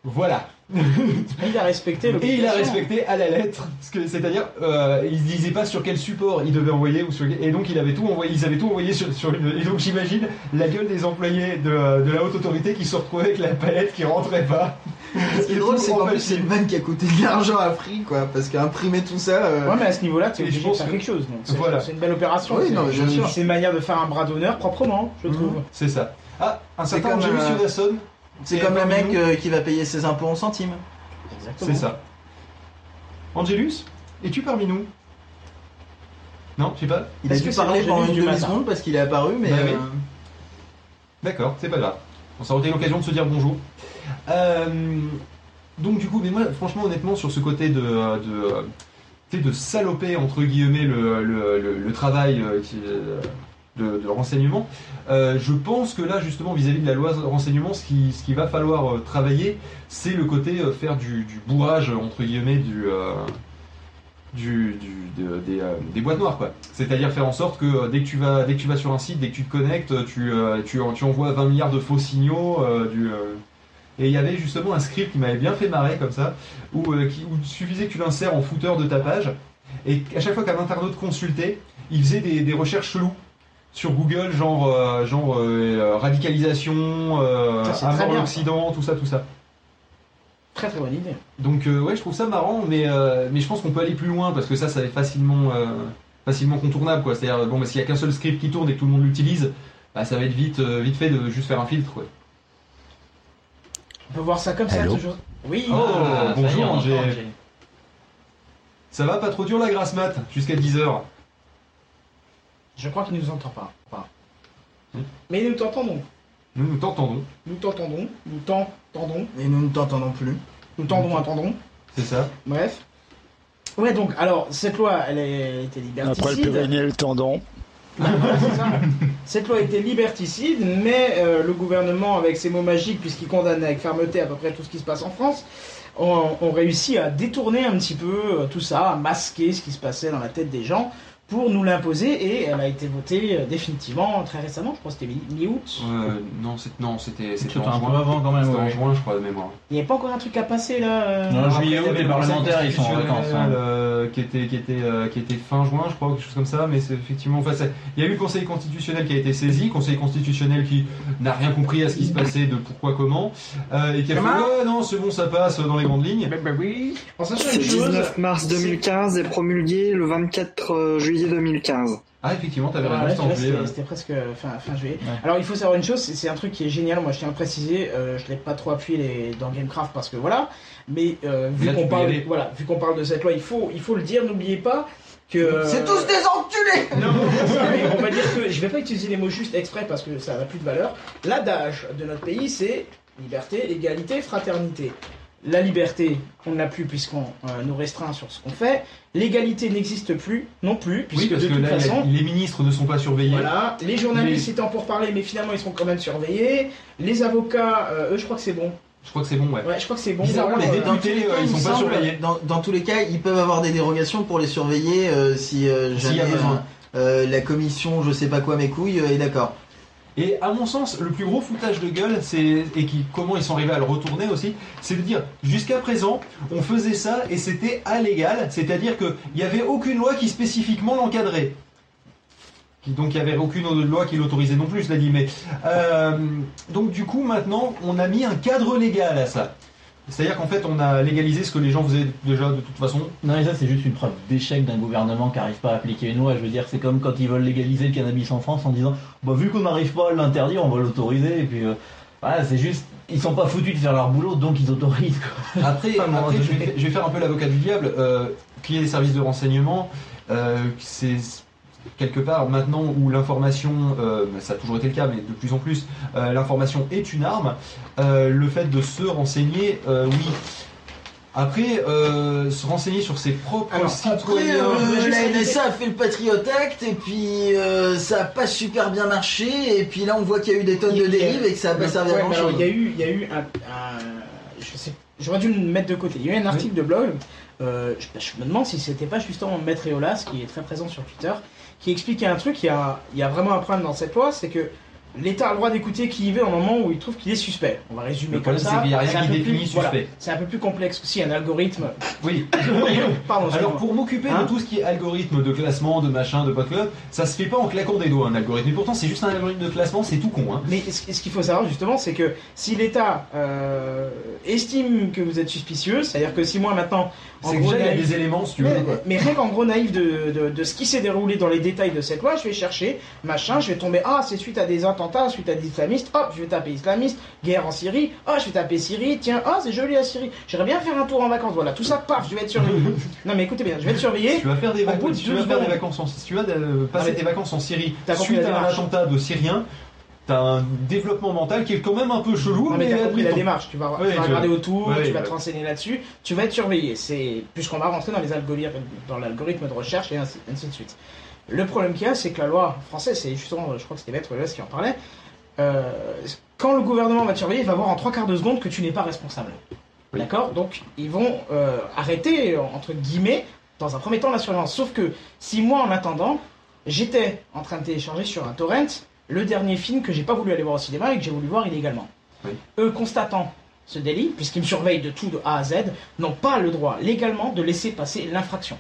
Voilà. Et il a respecté Et il a respecté à la lettre, c'est-à-dire euh, il disait pas sur quel support il devait envoyer ou sur et donc il avait tout envoyé, ils avaient tout envoyé sur, sur une et donc j'imagine la gueule des employés de, de la haute autorité qui se retrouvaient avec la palette qui rentrait pas. Ce qui est drôle, c'est qu'en plus, c'est le man qui a coûté de l'argent à Free, quoi. Parce qu'imprimer tout ça. euh, Ouais, mais à ce niveau-là, tu es obligé de faire que- quelque chose. donc C'est Voilà. c'est une belle opération. Oui, c'est- non, mais bien sûr. C'est une manière de faire un bras d'honneur proprement, je trouve. C'est ça. Ah, un certain Angelus euh, Yonasson, C'est comme le mec euh, qui va payer ses impôts en centimes. Exactement. c'est ça. Angelus, es-tu parmi nous? Non, je sais pas. Il a Est-ce dû que c'est parler pendant une du matin? demi-seconde parce qu'il est apparu, mais. Bah oui. euh, D'accord, c'est pas grave. On s'en été l'occasion de se dire bonjour. Euh, donc du coup, mais moi, franchement, honnêtement, sur ce côté de, de, tu sais, de saloper entre guillemets le, le, le- le travail euh, qui- euh, de, de renseignement. Euh, je pense que là, justement, vis-à-vis de la loi de renseignement, ce qui, ce qu'il va falloir euh, travailler, c'est le côté euh, faire du, du bourrage entre guillemets du du, du- de- des, des boîtes noires quoi. C'est-à-dire faire en sorte que dès que tu vas dès que tu vas sur un site, dès que tu te connectes, tu, tu, tu envoies 20 milliards de faux signaux du et il y avait justement un script qui m'avait bien fait marrer comme ça, où, qui- suffisait que tu l'insères en footer de ta page, et à chaque fois qu'un internaute consultait, il faisait des, des recherches cheloues sur Google, genre, euh, genre euh, euh, radicalisation, euh, bien, l'Occident, tout ça, tout ça. Très très bonne idée. Donc euh, ouais, je trouve ça marrant, mais, euh, mais je pense qu'on peut aller plus loin parce que ça, ça est facilement, euh, facilement contournable, quoi. C'est-à-dire, bon, bah, s'il y a qu'un seul script qui tourne et que tout le monde l'utilise, bah, ça va être vite, euh, vite fait de juste faire un filtre. On peut voir ça comme ça toujours. Oui. Oh, Ah, ça y bonjour Angé. Ça va, pas trop dur la grasse mat jusqu'à 10h. Je crois qu'il ne nous entend pas. pas. Hmm. Mais nous t'entendons. Nous nous t'entendons, Nous t'entendons. Nous t'entendons. Et nous ne t'entendons plus. Nous tendons, attendons. c'est ça. Bref. Ouais, donc, alors, cette loi, elle, est- elle était liberticide. Après le périnée et le tendon. C'est ça. Cette loi était liberticide, mais euh, le gouvernement, avec ses mots magiques, puisqu'il condamne avec fermeté à peu près tout ce qui se passe en France, ont, ont réussi à détourner un petit peu euh, tout ça, à masquer ce qui se passait dans la tête des gens pour nous l'imposer, et elle a été votée euh, définitivement très récemment, je crois que c'était mi- mi-août. Euh, non, c'était en un peu juin. avant, quand même, C'était en ouais. juin, je crois, de mémoire. Il n'y avait pas encore un truc à passer là euh, Non, juillet, août, les le parlementaires, ils sont en vacances. euh, qui était qui était euh, qui était fin juin, je crois, quelque chose comme ça. Mais c'est effectivement, enfin, il y a eu le Conseil constitutionnel qui a été saisi, Conseil constitutionnel qui n'a rien compris à ce qui se passait, de pourquoi comment, euh, et qui a fait ouais non, c'est bon, ça passe dans les grandes lignes. bah oui. En sachant chose, 19 mars 2015 et promulgué le 24 euh, juillet 2015. Ah effectivement, t'avais Voilà, raison, ouais, c'était presque fin, fin juillet. Ouais. Alors il faut savoir une chose, c'est- c'est un truc qui est génial, moi je tiens à le préciser, euh, je l'ai pas trop appuyé les- dans Gamecraft parce que voilà, mais euh, vu qu'on parle, voilà, vu qu'on parle de cette loi, il faut, il faut le dire, n'oubliez pas que... C'est tous des enculés Non, mais on va dire que je vais pas utiliser les mots juste exprès parce que ça n'a plus de valeur. L'adage de notre pays c'est liberté, égalité, fraternité. La liberté, on ne l'a plus puisqu'on euh, nous restreint sur ce qu'on fait. L'égalité n'existe plus non plus Oui, puisque parce de que toute là, façon, les ministres ne sont pas surveillés. voilà, les journalistes Les- étant pour parler, mais finalement ils seront quand même surveillés. Les avocats, euh, eux, je crois que c'est bon. Je crois que c'est bon, ouais. Ouais, je crois que c'est bon. Bizarrement, Voilà, les euh, députés, euh, ils Il sont pas semble, surveillés. Dans, dans tous les cas, ils peuvent avoir des dérogations pour les surveiller euh, si euh, y jamais a besoin. euh, la commission, je sais pas quoi, mes couilles, euh, est d'accord. Et à mon sens, le plus gros foutage de gueule, c'est et qui comment ils sont arrivés à le retourner aussi, c'est de dire jusqu'à présent, on faisait ça et c'était illégal, c'est-à-dire qu'il n'y avait aucune loi qui spécifiquement l'encadrait. Donc il n'y avait aucune loi qui l'autorisait non plus, cela dit. Mais euh, donc du coup maintenant, on a mis un cadre légal à ça. C'est-à-dire qu'en fait, on a légalisé ce que les gens faisaient déjà de toute façon. Non, mais ça, c'est juste une preuve d'échec d'un gouvernement qui n'arrive pas à appliquer une loi. Je veux dire, c'est comme quand ils veulent légaliser le cannabis en France en disant bah, vu qu'on n'arrive pas à l'interdire, on va l'autoriser. Et puis, euh, voilà, c'est juste. Ils sont pas foutus de faire leur boulot, donc ils autorisent. Quoi. Après, après, je, vais, je vais faire un peu l'avocat du diable. Euh, qu'il y ait des services de renseignement, euh, c'est quelque part maintenant où l'information, euh, ça a toujours été le cas, mais de plus en plus, euh, l'information est une arme. euh, le fait de se renseigner, euh, oui. Après, euh, se renseigner sur ses propres Alors, Après, citoyens. euh, juste la NSA a fait le Patriot Act et puis euh, ça a pas super bien marché et puis là on voit qu'il y a eu des tonnes de dérives et que ça a pas servi à ouais, grand chose. Il y a eu, il y a eu un, un- je sais, j'aurais dû le mettre de côté. Il y a eu un article de blog. euh, je, je me demande si c'était pas justement Maître Eolas qui est très présent sur Twitter, qui expliquait un truc. Il y a, il y a vraiment un problème dans cette loi, c'est que l'État a le droit d'écouter qui y veut au moment où il trouve qu'il est suspect. On va résumer Le comme ça. c'est qu'il n'y a rien un qui définit plus- suspect. voilà, c'est un peu plus complexe que si un algorithme. Oui. Pardon. Alors pour m'occuper Hein de tout ce qui est algorithme de classement, de machin, de club, ça se fait pas en claquant des doigts un algorithme. Et pourtant c'est juste un algorithme de classement, c'est tout con. Hein. Mais ce qu'il faut savoir justement, c'est que si l'État euh, estime que vous êtes suspicieux, c'est-à-dire que si moi maintenant, en C'est que déjà il y a des éléments si tu veux. mais, quoi. mais rien qu'en gros naïf de, de, de ce qui s'est déroulé dans les détails de cette loi, je vais chercher, machin, je vais tomber, ah c'est suite à des attentats, suite à des islamistes, hop, je vais taper islamiste, guerre en Syrie, ah je vais taper Syrie, tiens, ah c'est joli la Syrie, j'aimerais bien faire un tour en vacances, voilà, tout ça, paf, je vais être surveillé. non mais écoutez bien, je vais être surveillé. Si tu vas faire des vacances, si tu vas faire des vacances en, si tu vas euh, passer Ah, tes vacances en Syrie suite à un attentat de Syriens, t'as un développement mental qui est quand même un peu chelou, Non, mais mais t'as compris la démarche, tu vas, tu regarder autour, ouais, tu vas ouais. te renseigner là-dessus, tu vas être surveillé. C'est puisqu'on va rentrer dans les algorithmes, dans l'algorithme de recherche et ainsi, ainsi de suite. Le problème qu'il y a, c'est que la loi française, c'est justement, je crois que c'était Maître Less qui en parlait, euh, quand le gouvernement va te surveiller, il va voir en trois quarts de seconde que tu n'es pas responsable. D'accord? Donc, ils vont euh, arrêter, entre guillemets, dans un premier temps, la surveillance. Sauf que si moi, en attendant, j'étais en train de télécharger sur un torrent le dernier film que j'ai pas voulu aller voir au cinéma et que j'ai voulu voir illégalement. Eux, constatant ce délit, puisqu'ils me surveillent de tout de A à Z, n'ont pas le droit légalement de laisser passer l'infraction.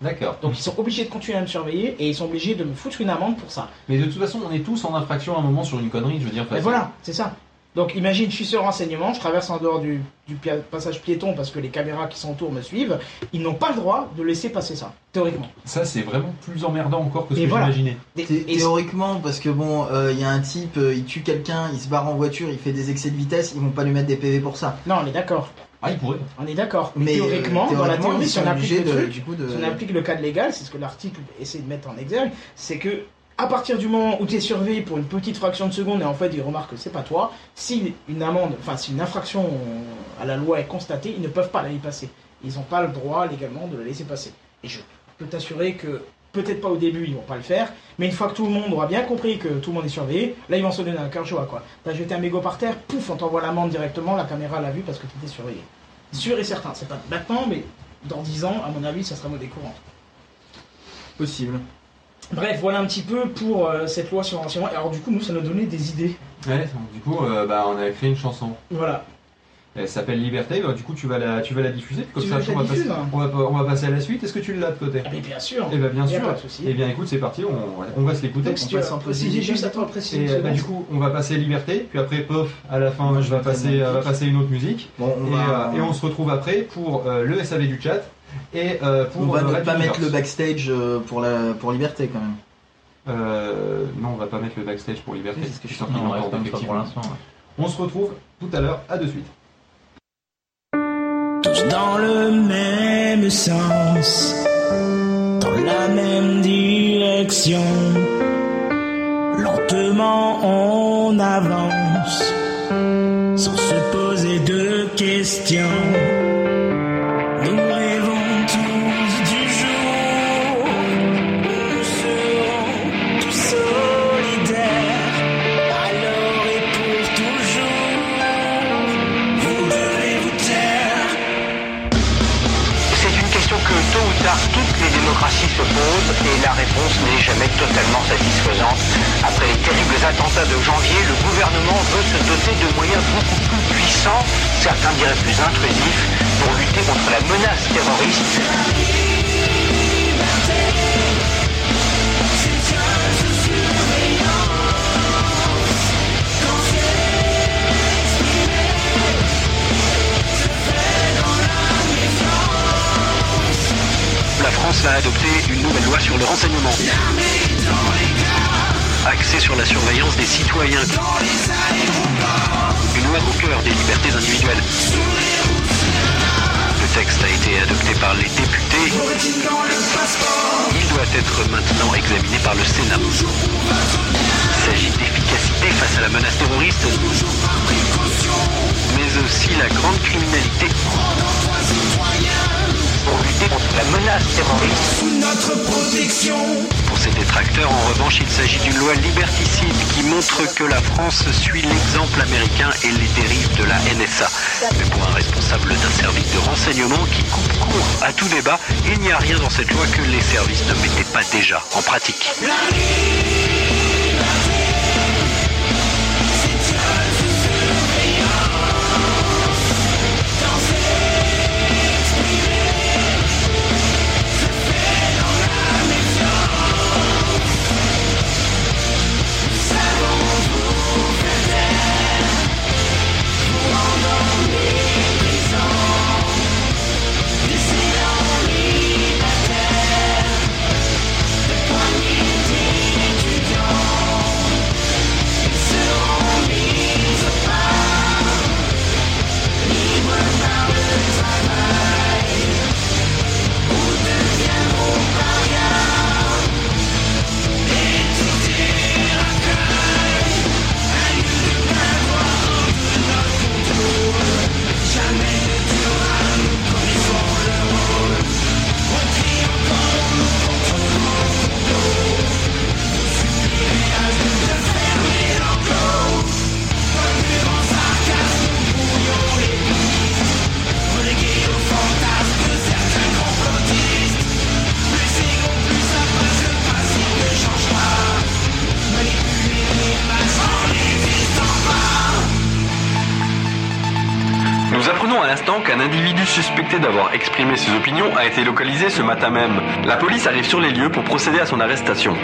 D'accord. Donc ils sont obligés de continuer à me surveiller et ils sont obligés de me foutre une amende pour ça. Mais de toute façon, on est tous en infraction à un moment sur une connerie, je veux dire. Et voilà, c'est ça. Donc imagine, je suis sur renseignement, je traverse en dehors du, passage piéton parce que les caméras qui sont autour me suivent. Ils n'ont pas le droit de laisser passer ça, théoriquement. Ça, c'est vraiment plus emmerdant encore que ce Et que voilà. j'imaginais. Thé- Théoriquement, parce que bon, euh, il y a un type, euh, il tue quelqu'un, il se barre en voiture, il fait des excès de vitesse, ils vont pas lui mettre des PV pour ça. Non, on est d'accord. Ah, il pourrait. On est d'accord. Mais, Mais, euh, théoriquement, dans la théorie, si on applique le de- truc, du coup, de- si on applique le cadre légal, c'est ce que l'article essaie de mettre en exergue, c'est que à partir du moment où tu es surveillé pour une petite fraction de seconde et en fait ils remarquent que c'est pas toi, si une amende, enfin si une infraction à la loi est constatée, ils ne peuvent pas la y passer. Ils n'ont pas le droit légalement de la laisser passer. Et je peux t'assurer que peut-être pas au début ils vont pas le faire, mais une fois que tout le monde aura bien compris que tout le monde est surveillé, là ils vont se donner un cœur joie quoi. T'as jeté un mégot par terre, pouf, on t'envoie l'amende directement, la caméra l'a vu parce que tu étais surveillé. Sûr et certain, c'est pas maintenant, mais dans 10 ans, à mon avis, ça sera monnaie courante. Possible. Bref, voilà un petit peu pour euh, cette loi sur le renseignement. Alors du coup, nous, ça nous donnait des idées. Ouais, donc, du coup, euh, bah, on a créé une chanson. Voilà. Elle s'appelle Liberté. Bah, du coup, tu vas la, tu vas la diffuser. puis Comme Tu ça, on, la va passer, diffuse, on, va, on va passer à la suite. Est-ce que tu l'as de côté? Mais bien sûr. Eh ben, bien sûr. pas de souci. Eh bien, écoute, c'est parti. On, on va se l'écouter. Si tu préciser juste, préciser Et une euh, bah, du coup, on va passer Liberté, puis après, pof, à la fin, je vais passer, euh, va passer une autre musique. Bon, on et, va- euh, et on se retrouve après pour euh, le SAV du chat et euh, pour on va euh, ne pas mettre le backstage euh, pour, la, pour Liberté quand même. Euh, non, on va pas mettre le backstage pour Liberté. C'est ce que je suis en train ça pour l'instant. ouais. On se retrouve tout à l'heure. À de suite. tous dans le même sens, dans la même direction. Lentement on avance, sans se poser de questions. La réponse n'est jamais totalement satisfaisante. Après les terribles attentats de janvier, le gouvernement veut se doter de moyens beaucoup plus puissants, certains diraient plus intrusifs, pour lutter contre la menace terroriste. France va adopter une nouvelle loi sur le renseignement. Axée sur la surveillance des citoyens. Une loi au cœur des libertés individuelles. Le texte a été adopté par les députés. Il doit être maintenant examiné par le Sénat. Il s'agit d'efficacité face à la menace terroriste, mais aussi la grande criminalité. Pour lutter contre la menace terroriste. Sous notre protection. Pour ces détracteurs, en revanche, il s'agit d'une loi liberticide qui montre que la France suit l'exemple américain et les dérives de la NSA. Mais pour un responsable d'un service de renseignement qui coupe court à tout débat, il n'y a rien dans cette loi que les services ne mettaient pas déjà en pratique. L'instant qu'un individu suspecté d'avoir exprimé ses opinions a été localisé ce matin même. La police arrive sur les lieux pour procéder à son arrestation.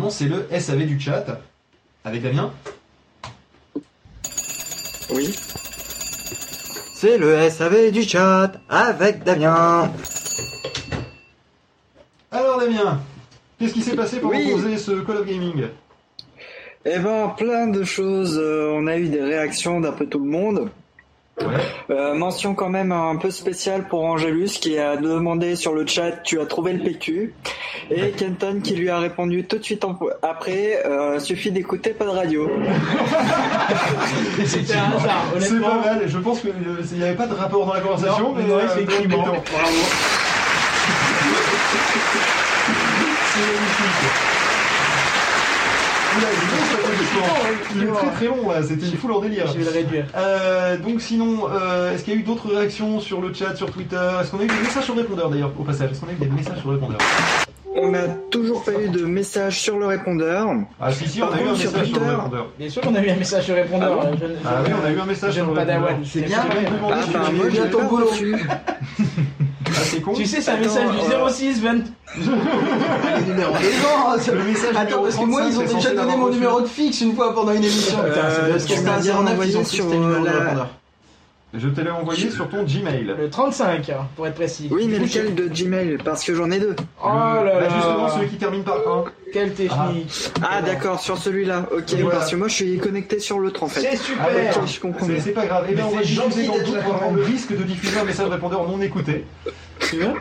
Normalement c'est le SAV du chat avec Damien. Oui. C'est le SAV du chat avec Damien. Alors Damien, qu'est-ce qui s'est passé pendant Oui. faisait ce Call of Gaming? Eh ben, plein de choses. Euh, on a eu des réactions d'un peu tout le monde. Euh, mention quand même un peu spéciale pour Angelus qui a demandé sur le chat tu as trouvé le PQ et Kenton qui lui a répondu tout de suite en- après euh, suffit d'écouter pas de radio. C'était un hasard, C'est honnêtement. pas mal, je pense qu'il n'y avait pas de rapport dans la conversation, Non, mais non, euh, effectivement. donc, mettons. Bravo. C'est magnifique. Il est très très long c'était une foule en délire. Je vais le réduire. Euh, donc sinon, euh, est-ce qu'il y a eu d'autres réactions sur le chat, sur Twitter? Est-ce qu'on a eu des messages sur le répondeur d'ailleurs au passage? Est-ce qu'on a eu des messages sur le répondeur On n'a toujours pas eu de message sur le répondeur. Ah si si, on Par a eu un contre, sur message sur le Twitter- répondeur. Bien sûr qu'on a eu un message sur répondeur. Ah bon? euh, jeune- Ah oui, on a eu un message sur le répondeur. C'est bien. Ah si bah moi j'ai ton boulot. Reçu. Ah c'est con. Tu sais, c'est un message du euh, 06 20. Les numéros des gens. Le message Attends, parce que moi, 35, ils ont déjà donné mon numéro de fixe une fois pendant une émission. Euh, Putain, c'est parce que tu c'était m'as un bien 09, envoyé ils ont cru que sur, c'était le numéro de la- répondeur. Je te l'ai envoyé sur ton Gmail. Le 35, hein, pour être précis. Oui, mais lequel de Gmail? Parce que j'en ai deux. Oh là Bah, là. justement, celui qui termine par 1. Quelle technique. Ah d'accord, sur celui-là. Ok, Voilà. parce que moi je suis connecté sur l'autre en fait. C'est super. Ah, je comprends C'est bien. c'est pas grave. Eh bien, on va diffuser dans là, pour le risque de diffuser un message répondeur non écouté.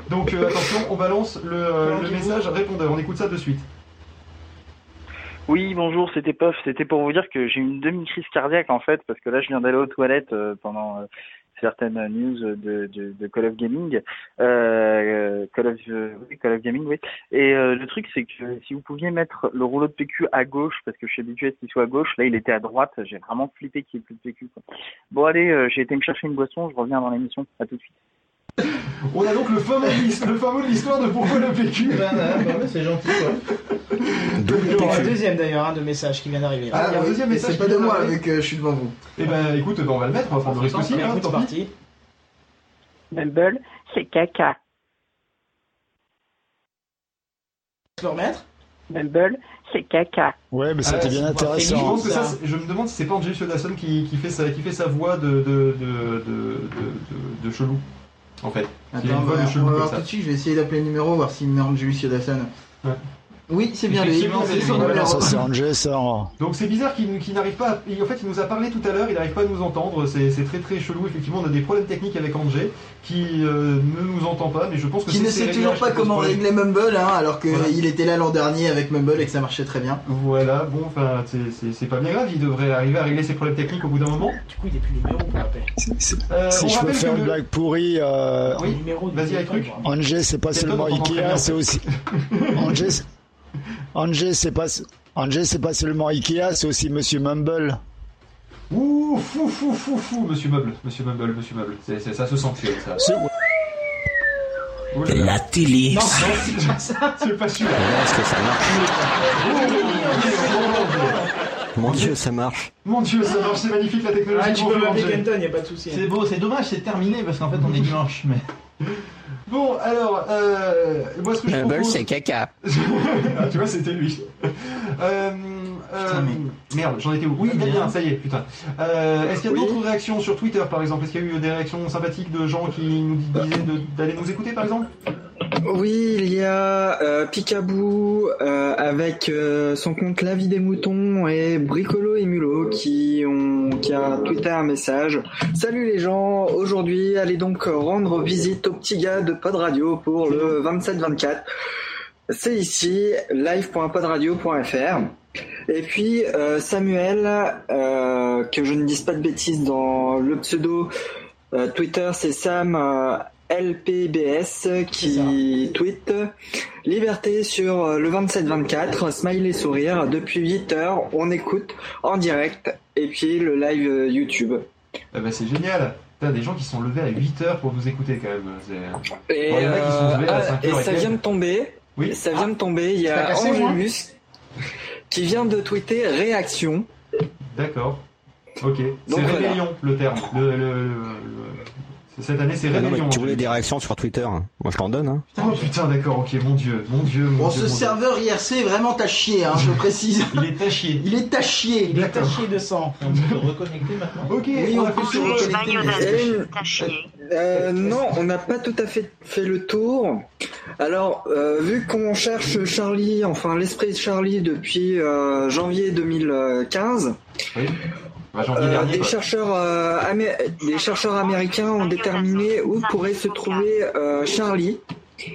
Donc euh, attention, on balance le, euh, le message répondeur. On écoute ça de suite. Oui, bonjour, c'était Puff. C'était pour vous dire que j'ai une demi-crise cardiaque en fait, parce que là je viens d'aller aux toilettes euh, pendant euh, certaines news de, de, Call of Gaming, euh, Call of euh, Call of Gaming, oui. Et le truc c'est que si vous pouviez mettre le rouleau de PQ à gauche, parce que je suis habitué à ce qu'il soit à gauche, là il était à droite. J'ai vraiment flippé qu'il n'y ait plus de PQ. Bon allez, j'ai été me chercher une boisson, je reviens dans l'émission. À tout de suite. On a donc le fameux, le fameux de l'histoire de pourquoi le PQ. c'est gentil quoi. Il y aura un deuxième d'ailleurs hein, de message qui vient d'arriver. Ah, il y a un oui, deuxième message C'est pas de moi, vu que je suis devant vous. Eh ben écoute, ben, on va le mettre, on va prendre le risque aussi. Hein, c'est pis. parti. Bumble, c'est caca. Le remettre? Bumble, c'est caca. Ouais, mais Ah, c'était bien c'est- Je intéressant. pense que ça, c'est- je me demande si c'est pas Angel Shodasson qui, qui, fait sa, qui fait sa voix de, de, de, de, de, de chelou. En fait. Attends, une bah, de on va voir tout de suite, je vais essayer d'appeler le numéro, voir s'il me met Angelus Yodason. Ouais. Oui, c'est bien lui. C'est son numéro. Ça c'est Angel, ça. Donc c'est bizarre qu'il qu'il n'arrive pas. à- En fait, il nous a parlé tout à l'heure, il n'arrive pas à nous entendre. C'est c'est très très chelou. Effectivement, on a des problèmes techniques avec Angé qui euh, ne nous entend pas, mais je pense que Qui c'est ne sait toujours pas comment régler Mumble, hein, alors qu'il Voilà. était là l'an dernier avec Mumble et que ça marchait très bien. Voilà, bon, enfin, c'est- pas bien grave. Il devrait arriver à régler ses problèmes techniques au bout d'un moment. Du coup, il n'est plus numéro pour la paix. Euh, Si je peux faire une le- blague pourrie, euh, Oui, vas-y truc. Angers, c'est pas seulement Ikea, c'est aussi. Angers, Angers, c'est pas. Angers, c'est pas seulement Ikea, c'est aussi Monsieur Mumble. Ouh, fou, fou, fou, fou, monsieur Meuble, monsieur Meuble, monsieur. C'est- c'est- ça se sanctionne, ça. C'est- Oh. La télé. Non, non, c'est pas ça. C'est pas celui-là. Est-ce que ça marche Oh, Mon dieu, ça marche. Mon dieu, ça marche, c'est magnifique la technologie. Ah, tu peux m'appeler Angé. Kenton, y a pas de souci. C'est beau, c'est dommage, c'est terminé parce qu'en fait on est dimanche. Mais... Bon, alors, euh, moi ce que je Mumble, propose... c'est caca. ah, tu vois, c'était lui. Euh, euh, Merde, j'en étais où Oui, Damien, ça y est, putain. Euh, Est-ce qu'il y a Oui. d'autres réactions sur Twitter, par exemple? Est-ce qu'il y a eu des réactions sympathiques de gens qui nous disaient d'aller nous écouter, par exemple? Oui, il y a euh, Picaboo euh, avec euh, son compte La vie des moutons et Bricolo et Mulot qui ont qui a tweeté un message. Salut les gens, aujourd'hui allez donc rendre visite au petit gars de Pod Radio pour le 27-24. C'est ici live.podradio.fr. Et puis euh, Samuel, euh, que je ne dise pas de bêtises dans le pseudo euh, Twitter, c'est Sam euh, LPBS qui tweet Liberté sur le 27-24, smiley sourire, depuis 8 heures, on écoute en direct, et puis le live YouTube. Ah bah, C'est génial T'as des gens qui sont levés à 8h pour nous écouter, quand même. Et, Bon, il y en a qui sont euh, levés à ah, 5 et ça vient de tomber, Oui. ça vient de tomber, il y a cassé, Angelus qui vient de tweeter réaction. D'accord. Ok. C'est voilà. rébellion, le terme. Le, le- le- le- Cette année, c'est Ah Rébellion. tu voulais des réactions sur Twitter hein. Moi, je t'en donne. Hein. Oh putain, d'accord, ok, mon dieu, mon dieu, mon Bon, dieu. ce mon Dieu. serveur IRC est vraiment à chier, hein, je précise. Il est à chier. Il est à chier. Il est taché de sang. On peut se reconnecter maintenant? Ok, Oui, on on a fait peut le se tour. reconnecter. Hélène, euh, non, on n'a pas tout à fait fait le tour. Alors, euh, vu qu'on cherche Charlie, enfin l'esprit de Charlie depuis euh, janvier 2015, Oui. Bah, euh, des, chercheurs, euh, amé- des chercheurs américains ont déterminé où pourrait se trouver euh, Charlie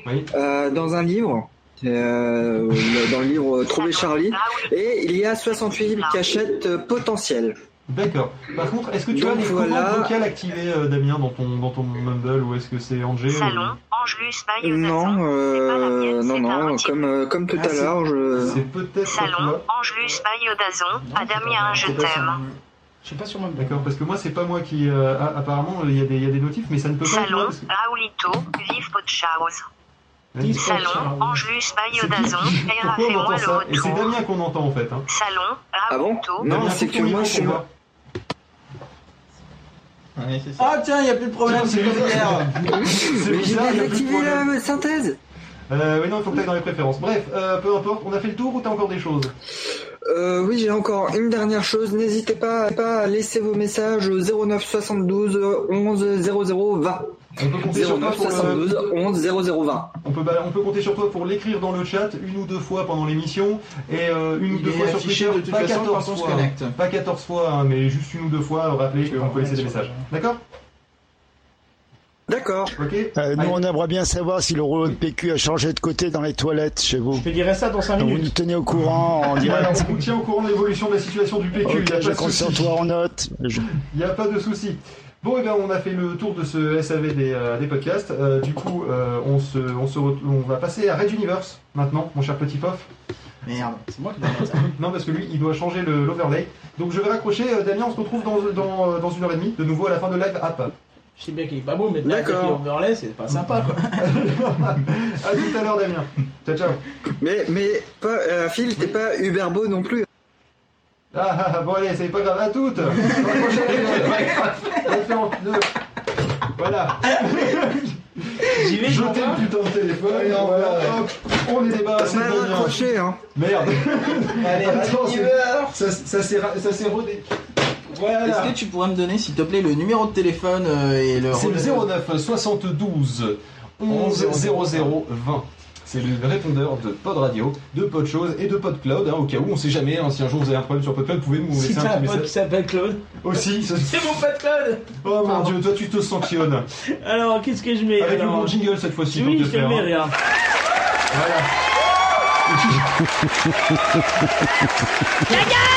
Oui. euh, dans un livre. euh, dans le livre Trouver Charlie et il y a 68 cachettes potentielles. D'accord. Par contre, est-ce que tu Donc as les voilà. commandes vocales activées, euh, Damien, dans ton, dans ton Mumble, ou est-ce que c'est Angers ou- Angelus, Baye, Non, euh, non, non, comme, euh, comme tout Ah, à c'est- l'heure, je... C'est peut-être Salon. Angelus, Baye, Dazon, à Damien, je t'aime. Je sais pas sur Mumble. D'accord, parce que moi, c'est pas moi qui. euh, ah, apparemment, il y, a des- il y a des notifs, mais ça ne peut pas être moi. Salon, parce que- Raoulito, vive Potchaus. Vas-y. Salon, Angelus, Baye, Dazon, et Pourquoi on fais-moi entend le Et c'est. Damien qu'on entend en fait. Hein. Salon, Ah bon Raoulito, Non, c'est que moi suis... c'est ça. Ah tiens, il n'y a plus de problème, c'est hier. C'est bizarre, il a plus de désactivé problème. la synthèse Euh, oui, non, il faut que tu dans les préférences. Bref, euh, peu importe, on a fait le tour ou t'as encore des choses Euh, oui, j'ai encore une dernière chose. N'hésitez pas, pas à laisser vos messages au 09 72 11 00 20. On peut compter sur toi 09 pour le- 72 11 00 20. on peut, on peut compter sur toi pour l'écrire dans le chat une ou deux fois pendant l'émission et euh, une ou deux fois sur Twitter, de toute pas façon 14 quand on se fois. connecte. Pas 14 fois, hein, mais juste une ou deux fois, rappeler qu'on peut laisser des messages. D'accord? D'accord. Ok Euh, nous, Allez. on aimerait bien savoir si le rouleau de PQ a changé de côté dans les toilettes chez vous. Je te dirai ça dans 5 Donc, vous nous minutes. tenez au courant en Voilà, direct. on vous tient au courant de l'évolution de la situation du PQ, il Ok, n'y a pas de toi en note. Je- Il n'y a pas de souci. Bon, et ben on a fait le tour de ce SAV des, euh, des podcasts. Euh, du coup, euh, on, se, on, se on va passer à Red Universe maintenant, mon cher petit pof. Merde. C'est moi qui dois mettre ça. Non, parce que lui, il doit changer le- l'overlay. Donc je vais raccrocher. Euh, Damien, on se retrouve dans, dans, dans une heure et demie, de nouveau à la fin de live app. Je sais bien qu'il est pas beau, mais avec overlays, c'est pas sympa quoi. à tout à l'heure, Damien. Ciao, ciao. Mais, mais pas, euh, Phil, t'es pas Uber Beau non plus. Ah, ah, ah, bon, allez, c'est pas grave. À toutes. Dans la prochaine. Voilà. J'y vais, je Jetez le putain de téléphone. Voilà, hop, on est débarrassé de Damien. raccroché, hein. Merde. Allez, Attends, ça, ça s'est ra- Est-ce Voilà. que tu pourrais me donner, s'il te plaît, le numéro de téléphone euh, et le C'est le relais- 09 72 11 00 20. C'est le répondeur de Pod Radio, de Pod Chose et de Pod Cloud, hein, au cas où on sait jamais, hein, si un jour vous avez un problème sur Pod Cloud, vous pouvez nous Si laisser t'as un un petit pote qui message. s'appelle Claude. Aussi, C'est mon pote Claude oh mon Pardon. dieu, toi tu te sanctionnes. Alors, qu'est-ce que je mets Avec le alors bon jingle cette fois-ci Oui, je te le faire. mets, hein. regarde.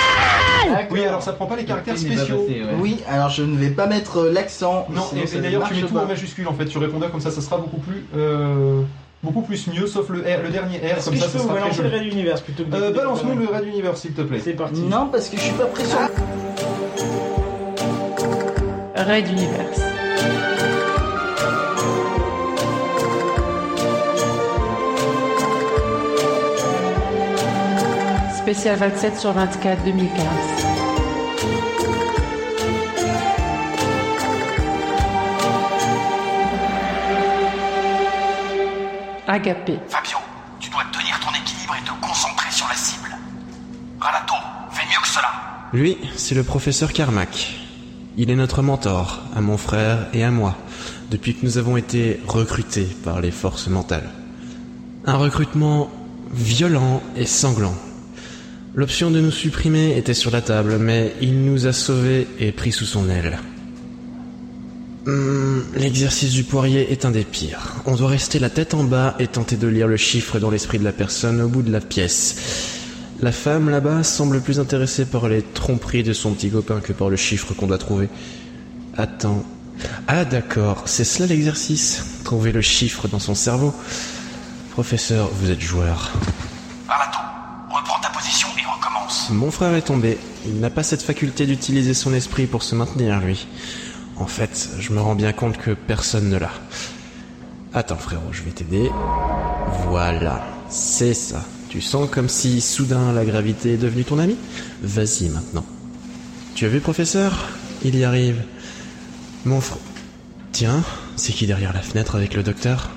Oui, alors ça prend pas les caractères spéciaux. passé, ouais. Oui, alors je ne vais pas mettre euh, l'accent. Non, et, d'ailleurs tu mets tout pas. en majuscule en fait, tu répondeur comme ça, ça sera beaucoup plus, euh, beaucoup plus mieux, sauf le R, le dernier R, comme que ça, je ça peux sera très balancer le joli. Red Universe plutôt que Euh, Balance-nous le Red Universe s'il te plaît. C'est parti. Non, parce que je suis pas prêt sur. Raid Universe. Spécial 27 sur 24 2015. Agapé. Fabio, tu dois tenir ton équilibre et te concentrer sur la cible. Ralato, fais mieux que cela. Lui, c'est le professeur Carmack. Il est notre mentor, à mon frère et à moi, depuis que nous avons été recrutés par les forces mentales. Un recrutement violent et sanglant. L'option de nous supprimer était sur la table, mais il nous a sauvés et pris sous son aile. Hmm, L'exercice du poirier est un des pires. On doit rester la tête en bas et tenter de lire le chiffre dans l'esprit de la personne au bout de la pièce. La femme là-bas semble plus intéressée par les tromperies de son petit copain que par le chiffre qu'on doit trouver. Attends. Ah d'accord, c'est cela l'exercice? Trouver le chiffre dans son cerveau. Professeur, vous êtes joueur. Mon frère est tombé. Il n'a pas cette faculté d'utiliser son esprit pour se maintenir, lui. En fait, je me rends bien compte que personne ne l'a. Attends, frérot, je vais t'aider. Voilà, c'est ça. Tu sens comme si soudain la gravité est devenue ton ami Vas-y maintenant. Tu as vu, professeur? Il y arrive. Mon frère. Tiens, c'est qui derrière la fenêtre avec le docteur?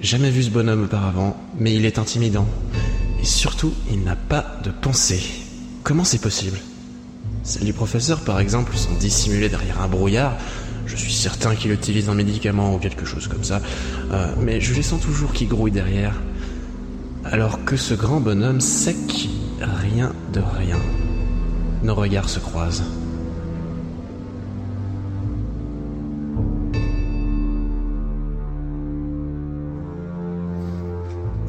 Jamais vu ce bonhomme auparavant, mais il est intimidant. Et surtout, il n'a pas de pensée. Comment c'est possible? Celles du professeur, par exemple, sont dissimulées derrière un brouillard. Je suis certain qu'il utilise un médicament ou quelque chose comme ça. Euh, mais je les sens toujours qui grouillent derrière. Alors que ce grand bonhomme sec, rien de rien. Nos regards se croisent.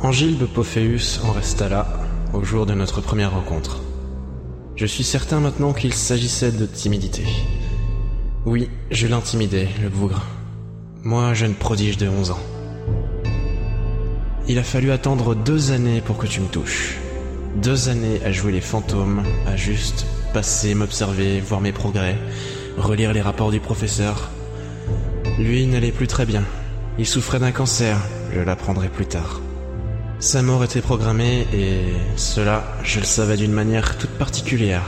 Angilbe Pophéus en resta là, au jour de notre première rencontre. Je suis certain maintenant qu'il s'agissait de timidité. Oui, je l'intimidais, le bougre. Moi, jeune prodige de 11 ans. Il a fallu attendre deux années pour que tu me touches. Deux années à jouer les fantômes, à juste passer, m'observer, voir mes progrès, relire les rapports du professeur. Lui n'allait plus très bien. Il souffrait d'un cancer, je l'apprendrai plus tard. Sa mort était programmée et cela, je le savais d'une manière toute particulière.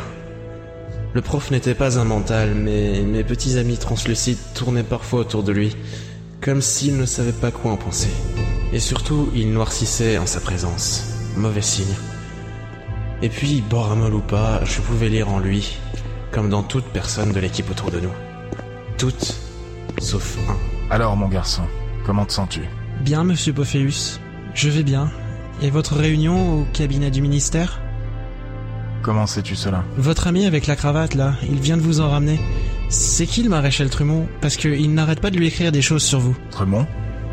Le prof n'était pas un mental, mais mes petits amis translucides tournaient parfois autour de lui, comme s'ils ne savaient pas quoi en penser. Et surtout, il noircissait en sa présence. Mauvais signe. Et puis, Boramol ou pas, je pouvais lire en lui, comme dans toute personne de l'équipe autour de nous. Toutes, sauf un. Alors, mon garçon, comment te sens-tu? Bien, monsieur Pophéus. Je vais bien. Et votre réunion au cabinet du ministère Comment sais-tu cela Votre ami avec la cravate, là, il vient de vous en ramener. C'est qui le maréchal Trumont Parce qu'il n'arrête pas de lui écrire des choses sur vous. Tremont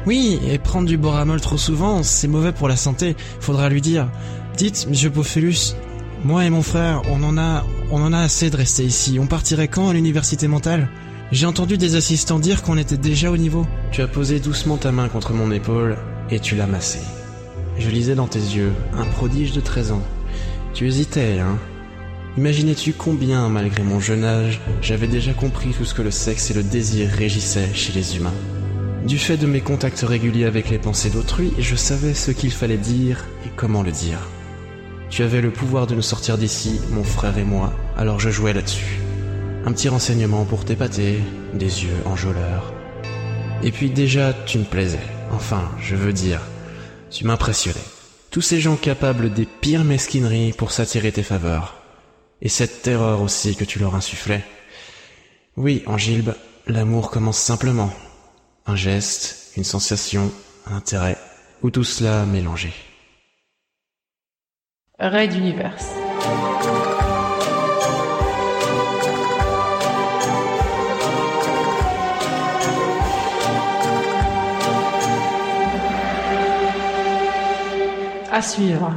Oui, et prendre du boramol trop souvent, c'est mauvais pour la santé. Faudra lui dire. Dites, monsieur Pophelus, moi et mon frère, on en a, on en a assez de rester ici. On partirait quand à l'université mentale J'ai entendu des assistants dire qu'on était déjà au niveau. Tu as posé doucement ta main contre mon épaule et tu l'as massée. Je lisais dans tes yeux un prodige de 13 ans. Tu hésitais, hein Imaginais-tu combien, malgré mon jeune âge, j'avais déjà compris tout ce que le sexe et le désir régissaient chez les humains? Du fait de mes contacts réguliers avec les pensées d'autrui, je savais ce qu'il fallait dire et comment le dire. Tu avais le pouvoir de nous sortir d'ici, mon frère et moi, alors je jouais là-dessus. Un petit renseignement pour t'épater, des yeux enjôleurs. Et puis déjà, tu me plaisais. Enfin, je veux dire, tu m'impressionnais. Tous ces gens capables des pires mesquineries pour s'attirer tes faveurs. Et cette terreur aussi que tu leur insufflais. Oui, Angilbe, l'amour commence simplement. Un geste, une sensation, un intérêt, ou tout cela mélangé. Raid d'univers. À suivre.